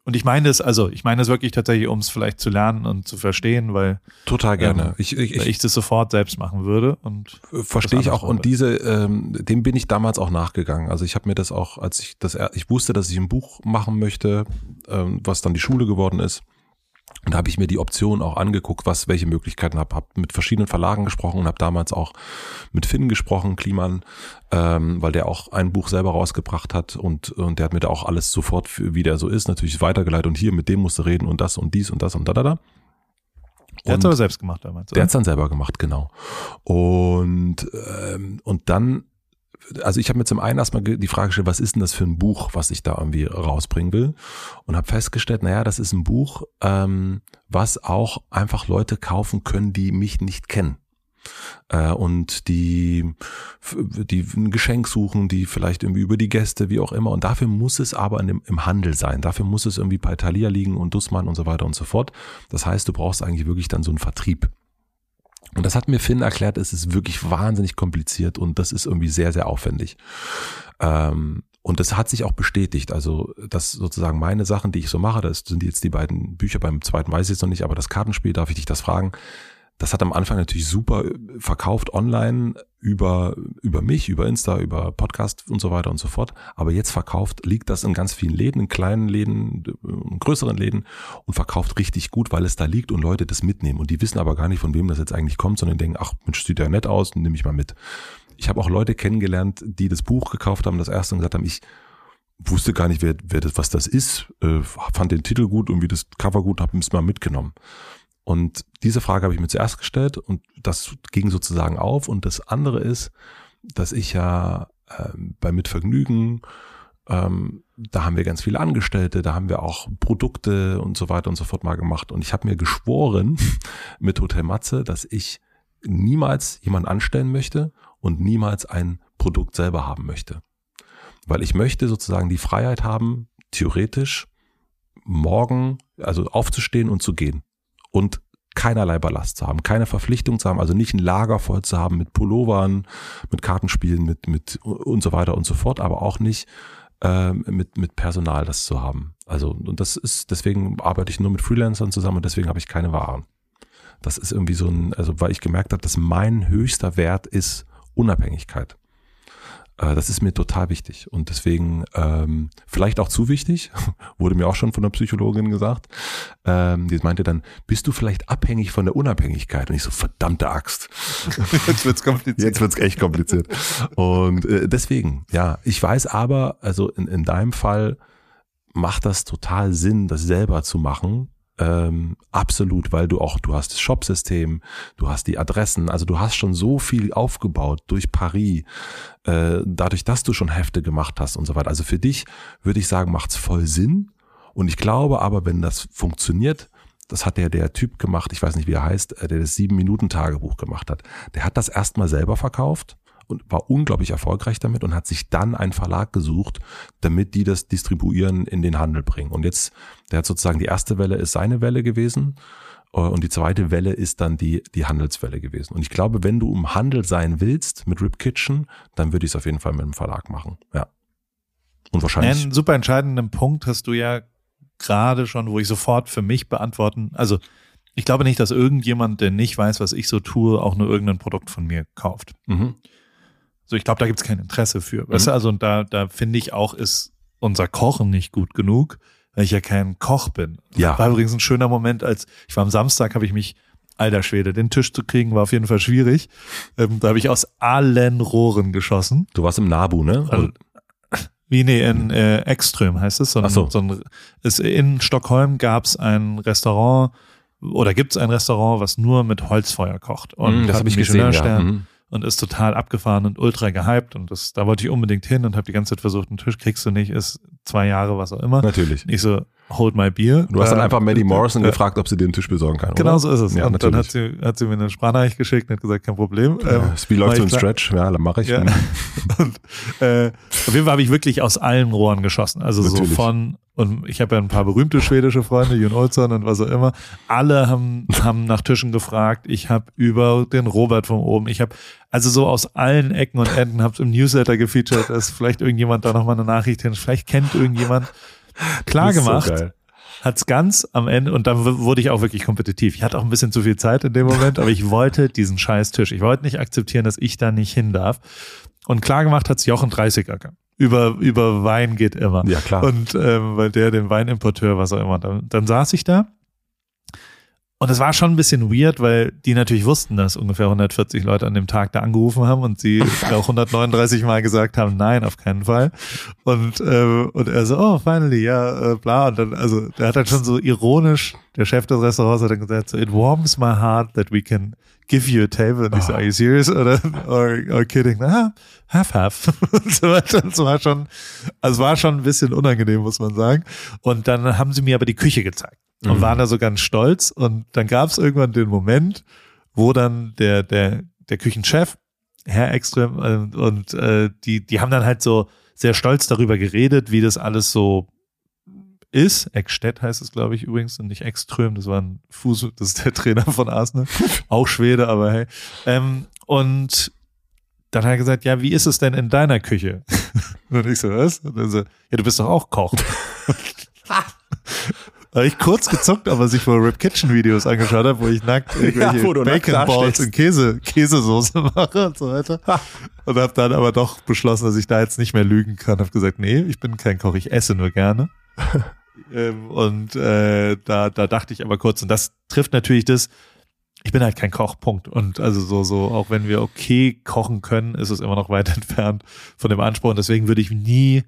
und ich meine es, also ich meine es wirklich tatsächlich, um es vielleicht zu lernen und zu verstehen, weil total gerne. Ähm, ich, ich, ich, ich das sofort selbst machen würde und verstehe ich auch. Und diese, ähm, dem bin ich damals auch nachgegangen. Also ich habe mir das auch, als ich das, ich wusste, dass ich ein Buch machen möchte, ähm, was dann die Schule geworden ist. Und da habe ich mir die Option auch angeguckt, was welche Möglichkeiten habe. Habe mit verschiedenen Verlagen gesprochen und habe damals auch mit Finn gesprochen, Kliman, ähm, weil der auch ein Buch selber rausgebracht hat und, und der hat mir da auch alles sofort, wie der so ist, natürlich weitergeleitet und hier mit dem musst du reden und das und dies und das und da da da. Der hat es aber selbst gemacht damals. Oder? Der hat es dann selber gemacht, genau. Und, ähm, und dann also ich habe mir zum einen erstmal die Frage gestellt, was ist denn das für ein Buch, was ich da irgendwie rausbringen will? Und habe festgestellt, naja, das ist ein Buch, ähm, was auch einfach Leute kaufen können, die mich nicht kennen. Äh, und die, die ein Geschenk suchen, die vielleicht irgendwie über die Gäste, wie auch immer. Und dafür muss es aber dem, im Handel sein. Dafür muss es irgendwie bei Thalia liegen und Dussmann und so weiter und so fort. Das heißt, du brauchst eigentlich wirklich dann so einen Vertrieb. Und das hat mir Finn erklärt, es ist wirklich wahnsinnig kompliziert und das ist irgendwie sehr, sehr aufwendig. Ähm, und das hat sich auch bestätigt. Also, dass sozusagen meine Sachen, die ich so mache, das sind jetzt die beiden Bücher, beim zweiten weiß ich jetzt noch nicht, aber das Kartenspiel, darf ich dich das fragen? Das hat am Anfang natürlich super verkauft online über, über mich, über Insta, über Podcast und so weiter und so fort. Aber jetzt verkauft, liegt das in ganz vielen Läden, in kleinen Läden, in größeren Läden und verkauft richtig gut, weil es da liegt und Leute das mitnehmen. Und die wissen aber gar nicht, von wem das jetzt eigentlich kommt, sondern denken, ach, Mensch, sieht ja nett aus, nehme ich mal mit. Ich habe auch Leute kennengelernt, die das Buch gekauft haben, das erste und gesagt haben, ich wusste gar nicht, wer, wer das, was das ist, äh, fand den Titel gut und wie das Cover gut, habe es mal mitgenommen. Und diese Frage habe ich mir zuerst gestellt und das ging sozusagen auf. Und das andere ist, dass ich ja äh, bei Mitvergnügen ähm, da haben wir ganz viele Angestellte, da haben wir auch Produkte und so weiter und so fort mal gemacht. Und ich habe mir geschworen mit Hotel Matze, dass ich niemals jemanden anstellen möchte und niemals ein Produkt selber haben möchte. Weil ich möchte sozusagen die Freiheit haben, theoretisch morgen, also aufzustehen und zu gehen. Und keinerlei Ballast zu haben, keine Verpflichtung zu haben, also nicht ein Lager voll zu haben mit Pullovern, mit Kartenspielen, mit, mit und so weiter und so fort, aber auch nicht äh, mit, mit Personal das zu haben. Also, und das ist, deswegen arbeite ich nur mit Freelancern zusammen und deswegen habe ich keine Waren. Das ist irgendwie so ein, also weil ich gemerkt habe, dass mein höchster Wert ist Unabhängigkeit. Äh, das ist mir total wichtig und deswegen ähm, vielleicht auch zu wichtig, wurde mir auch schon von der Psychologin gesagt. Ähm, die meinte dann, bist du vielleicht abhängig von der Unabhängigkeit? Und ich so, verdammte Axt. Jetzt wird's kompliziert. Jetzt wird's echt kompliziert. Und äh, deswegen, ja, ich weiß aber, also in, in deinem Fall macht das total Sinn, das selber zu machen, ähm, absolut, weil du auch, du hast das Shopsystem, du hast die Adressen, also du hast schon so viel aufgebaut durch Paris, äh, dadurch, dass du schon Hefte gemacht hast und so weiter. Also für dich würde ich sagen, macht's voll Sinn. Und ich glaube aber, wenn das funktioniert, das hat der, der Typ gemacht, ich weiß nicht, wie er heißt, äh, der das Sieben-Minuten-Tagebuch gemacht hat. Der hat das erstmal selber verkauft und war unglaublich erfolgreich damit und hat sich dann einen Verlag gesucht, damit die das distribuieren in den Handel bringen. Und jetzt, der hat sozusagen die erste Welle ist seine Welle gewesen äh, und die zweite Welle ist dann die, die Handelswelle gewesen. Und ich glaube, wenn du im Handel sein willst mit Rip Kitchen, dann würde ich es auf jeden Fall mit dem Verlag machen. Ja. Und wahrscheinlich. Einen super entscheidenden Punkt hast du ja gerade schon, wo ich sofort für mich beantworten, also ich glaube nicht, dass irgendjemand, der nicht weiß, was ich so tue, auch nur irgendein Produkt von mir kauft. Mhm. So, ich glaube, da gibt's kein Interesse für. Mhm. Weißt du, also und da, da finde ich auch, ist unser Kochen nicht gut genug, weil ich ja kein Koch bin. Ja. War übrigens ein schöner Moment, als ich war am Samstag, habe ich mich, alter Schwede, den Tisch zu kriegen, war auf jeden Fall schwierig. Ähm, da habe ich aus allen Rohren geschossen. Du warst im Nabu, ne? Also, wie nee, in äh, Ekström heißt es. So ein, so. so ein, ist, in Stockholm gab's ein Restaurant oder gibt's ein Restaurant, was nur mit Holzfeuer kocht. Und Mm, das habe ich gesehen, ja. Mhm. Und ist total abgefahren und ultra gehypt und das, da wollte ich unbedingt hin und habe die ganze Zeit versucht, einen Tisch kriegst du nicht, ist zwei Jahre, was auch immer. Natürlich. Ich so, hold my beer. Du hast dann Äh, einfach Maddie Morrison äh, gefragt, ob sie dir einen Tisch besorgen kann. Genau oder? so ist es. Ja, und dann hat sie, hat sie mir eine Sprachnachricht geschickt und hat gesagt, kein Problem. Ähm, Äh, Wie läuft so ein Stretch? Ja, dann mache ich. Ja. Und äh, auf jeden Fall habe ich wirklich aus allen Rohren geschossen. Also Natürlich. so von, und ich habe ja ein paar berühmte schwedische Freunde, Jon Olsson und was auch immer. Alle haben, haben nach Tischen gefragt. Ich habe über den Robert von oben. Ich habe also so aus allen Ecken und Enden, habe im Newsletter gefeatured, dass vielleicht irgendjemand da nochmal eine Nachricht hin. Vielleicht kennt irgendjemand. Klar so gemacht geil. hat's ganz am Ende und dann wurde ich auch wirklich kompetitiv. Ich hatte auch ein bisschen zu viel Zeit in dem Moment, aber ich wollte diesen scheiß Tisch. Ich wollte nicht akzeptieren, dass ich da nicht hin darf. Und klar gemacht hat's Jochen 30er. Über, über Wein geht immer. Ja, klar. Und ähm, weil der den Weinimporteur, was auch immer. Dann, dann saß ich da. Und es war schon ein bisschen weird, weil die natürlich wussten, dass ungefähr 140 Leute an dem Tag da angerufen haben und sie auch 139 Mal gesagt haben, nein, auf keinen Fall. Und, äh, und er so, oh, finally, ja, äh, bla. Und dann, also, der hat dann schon so ironisch, der Chef des Restaurants hat dann gesagt, so, it warms my heart that we can give you a table. Und ich so, are you serious? Oder, or, or kidding? Ah, half, half. Und so weiter. Es war schon, also war schon ein bisschen unangenehm, muss man sagen. Und dann haben sie mir aber die Küche gezeigt und Mhm. waren da so ganz stolz. Und dann gab es irgendwann den Moment, wo dann der, der, der Küchenchef, Herr Ekström, äh, und äh, die, die haben dann halt so sehr stolz darüber geredet, wie das alles so ist. Eckstedt heißt es, glaube ich, übrigens, und nicht Ekström, das war ein Fuß, das ist der Trainer von Arsenal. Auch Schwede, aber hey. Ähm, und dann hat er gesagt, ja, wie ist es denn in deiner Küche? Und ich so, was? Und dann so, ja, du bist doch auch Koch. Da habe ich kurz gezuckt, aber sich vor Rip Kitchen Videos angeschaut habe, wo ich nackt irgendwelche wo du nackt Bacon Balls und Käse, Käsesoße mache und so weiter. Und habe dann aber doch beschlossen, dass ich da jetzt nicht mehr lügen kann. Habe gesagt, nee, ich bin kein Koch, ich esse nur gerne. ähm, und äh, da, da dachte ich aber kurz, und das trifft natürlich das, ich bin halt kein Koch, Punkt. Und also so, so, auch wenn wir okay kochen können, ist es immer noch weit entfernt von dem Anspruch. Und deswegen würde ich nie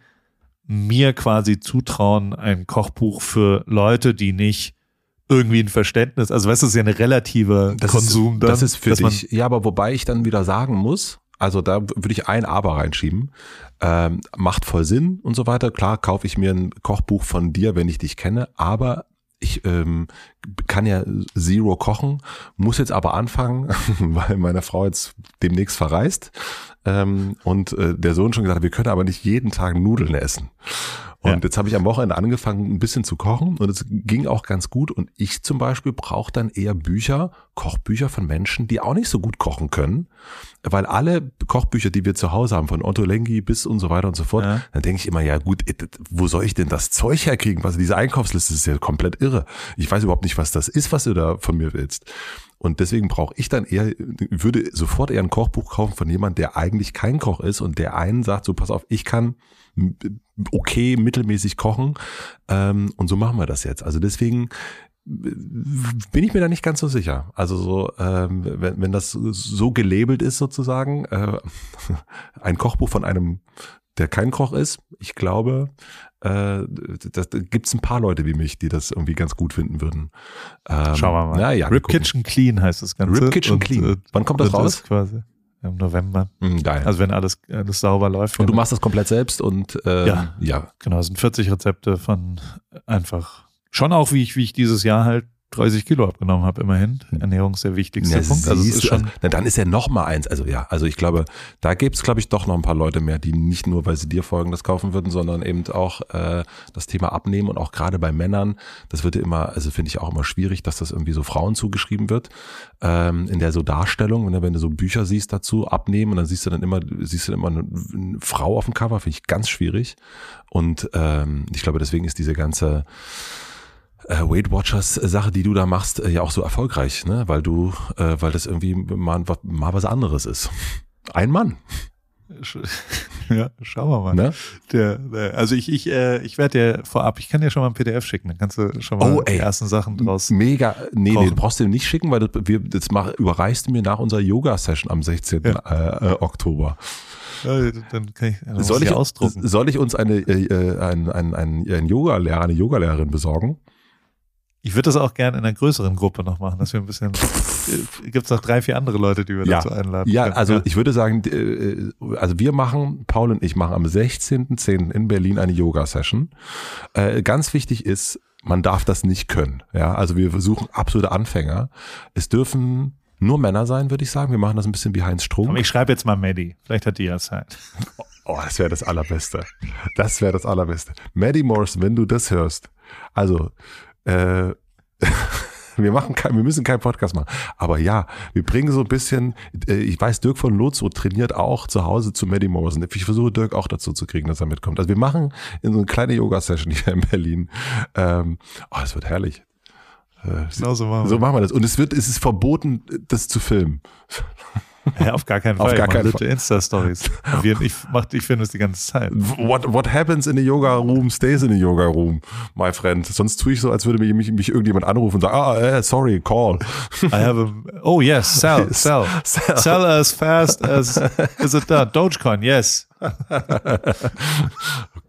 mir quasi zutrauen, ein Kochbuch für Leute, die nicht irgendwie ein Verständnis, also weißt du, es ist ja eine relative Das Konsum ist, dann, das ist für dich. Ja, aber wobei ich dann wieder sagen muss, Also da würde ich ein Aber reinschieben. Ähm, macht voll Sinn und so weiter. Klar, kaufe ich mir ein Kochbuch von dir, wenn ich dich kenne, aber ich ähm, kann ja Zero kochen, muss jetzt aber anfangen, weil meine Frau jetzt demnächst verreist ähm, und äh, der Sohn schon gesagt hat, wir können aber nicht jeden Tag Nudeln essen. Und ja. jetzt habe ich am Wochenende angefangen, ein bisschen zu kochen und es ging auch ganz gut. Und ich zum Beispiel brauche dann eher Bücher, Kochbücher von Menschen, die auch nicht so gut kochen können. Weil alle Kochbücher, die wir zu Hause haben, von Otto Lengi bis und so weiter und so fort, ja. dann denke ich immer, ja gut, wo soll ich denn das Zeug herkriegen? Was diese Einkaufsliste ist ja komplett irre. Ich weiß überhaupt nicht, was das ist, was du da von mir willst. Und deswegen brauche ich dann eher, würde sofort eher ein Kochbuch kaufen von jemand, der eigentlich kein Koch ist und der einen sagt, so pass auf, ich kann okay, mittelmäßig kochen. Ähm, und so machen wir das jetzt. Also deswegen bin ich mir da nicht ganz so sicher. Also so, ähm, wenn, wenn das so gelabelt ist sozusagen, äh, ein Kochbuch von einem, der kein Koch ist, ich glaube, äh, da gibt es ein paar Leute wie mich, die das irgendwie ganz gut finden würden. Ähm, Schauen wir mal. Ja, ja, Rip Kitchen Clean heißt das Ganze. Rip Kitchen Clean. Äh, Wann kommt das raus? quasi im November. Mm, geil. Also wenn alles, alles sauber läuft. Und du machst das komplett selbst und äh, ja, ja. Genau, es sind 40 Rezepte von einfach schon auch, wie ich, wie ich dieses Jahr halt 30 Kilo abgenommen habe, immerhin. Ernährung ist der wichtigste ja, Punkt. Also, ist schon, na, dann ist ja noch mal eins. Also ja, also ich glaube, da gibt es, glaube ich, doch noch ein paar Leute mehr, die nicht nur, weil sie dir folgen, das kaufen würden, sondern eben auch äh, das Thema abnehmen und auch gerade bei Männern, das wird ja immer, also finde ich auch immer schwierig, dass das irgendwie so Frauen zugeschrieben wird. Ähm, in der so Darstellung, wenn du, wenn du so Bücher siehst dazu, abnehmen und dann siehst du dann immer, siehst du dann immer eine, eine Frau auf dem Cover, finde ich ganz schwierig. Und ähm, ich glaube, deswegen ist diese ganze Weight Watchers Sache, die du da machst, äh, ja auch so erfolgreich, ne? Weil du, äh, weil das irgendwie mal, mal was anderes ist. Ein Mann. Ja, schauen wir mal. Ne? Der, der, also ich, ich, äh, ich werde dir vorab, ich kann dir schon mal ein PDF schicken, dann kannst du schon mal oh, die ersten Sachen draus. Mega, nee, nee, brauchst du nicht schicken, weil das, wir, das mach, überreichst du mir nach unserer Yoga-Session am 16. Ja. Äh, äh, Oktober. Ja, dann kann ich, dann soll, ich, ausdrucken. soll ich uns eine, äh, äh ein, ein, ein, ein Yoga-Lehrer, eine Yogalehrerin besorgen? Ich würde das auch gerne in einer größeren Gruppe noch machen, dass wir ein bisschen. Gibt es noch drei, vier andere Leute, die wir ja. dazu einladen? Ja, können. also ja. ich würde sagen, äh, also wir machen, Paul und ich machen am 16.10. in Berlin eine Yoga-Session. Äh, ganz wichtig ist, man darf das nicht können. Ja, also wir versuchen absolute Anfänger. Es dürfen nur Männer sein, würde ich sagen. Wir machen das ein bisschen wie Heinz Strunk. ich schreibe jetzt mal Maddie. Vielleicht hat die ja Zeit. Oh, das wäre das Allerbeste. Das wäre das Allerbeste. Maddie Morris, wenn du das hörst. Also, äh, wir machen kein, wir müssen keinen Podcast machen. Aber ja, wir bringen so ein bisschen, äh, ich weiß, Dirk von Lotso trainiert auch zu Hause zu Maddie Morrison. Ich versuche Dirk auch dazu zu kriegen, dass er mitkommt. Also wir machen in so eine kleine Yoga-Session hier in Berlin. Ähm, oh, es wird herrlich. Äh, genau so machen, wir. so machen wir das. Und es wird, es ist verboten, das zu filmen. Ja, auf gar keinen Fall. Auf gar keinen Fall. Insta-Stories. Ich, mach, ich finde es die ganze Zeit. What, what happens in the yoga room stays in the yoga room, my friend. Sonst tue ich so, als würde mich, mich irgendjemand anrufen und sagen, ah, uh, sorry, call. I have a, oh yes, sell, sell. Sell, sell as fast as, is it done? Dogecoin, yes. oh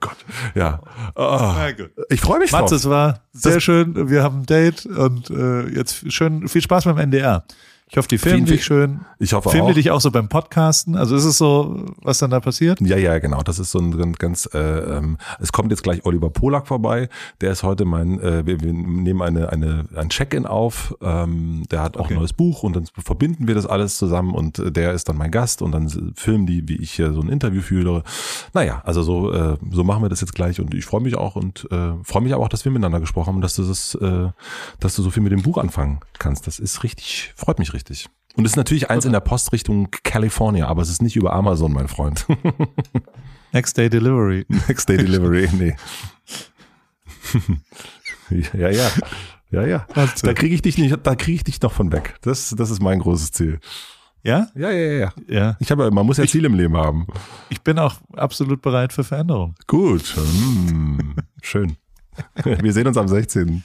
Gott, ja. Oh, ich freue mich Mats, drauf. es war sehr das schön. Wir haben ein Date und äh, jetzt schön viel Spaß beim NDR. Ich hoffe, die filmen dich schön. Ich hoffe filmen auch. die dich auch so beim Podcasten? Also ist es so, was dann da passiert? Ja, ja, genau. Das ist so ein ganz, äh, ähm, es kommt jetzt gleich Oliver Polak vorbei. Der ist heute mein, äh, wir, wir nehmen eine, eine, ein Check-in auf. Ähm, der hat auch okay. ein neues Buch und dann verbinden wir das alles zusammen und äh, der ist dann mein Gast und dann filmen die, wie ich hier so ein Interview führe. Naja, also so, äh, so machen wir das jetzt gleich und ich freue mich auch und äh, freue mich aber auch, dass wir miteinander gesprochen haben und dass du das, äh, dass du so viel mit dem Buch anfangen kannst. Das ist richtig, freut mich richtig richtig. Und es ist natürlich eins in der Postrichtung California, aber es ist nicht über Amazon, mein Freund. Next Day Delivery. Next Day Delivery, nee. ja, ja. Ja, ja. Da kriege ich dich nicht, da kriege ich dich noch von weg. Das, das ist mein großes Ziel. Ja? Ja, ja, ja. ja. Ich habe, man muss ja ich, Ziel im Leben haben. Ich bin auch absolut bereit für Veränderung. Gut. Hm, schön. Wir sehen uns am 16.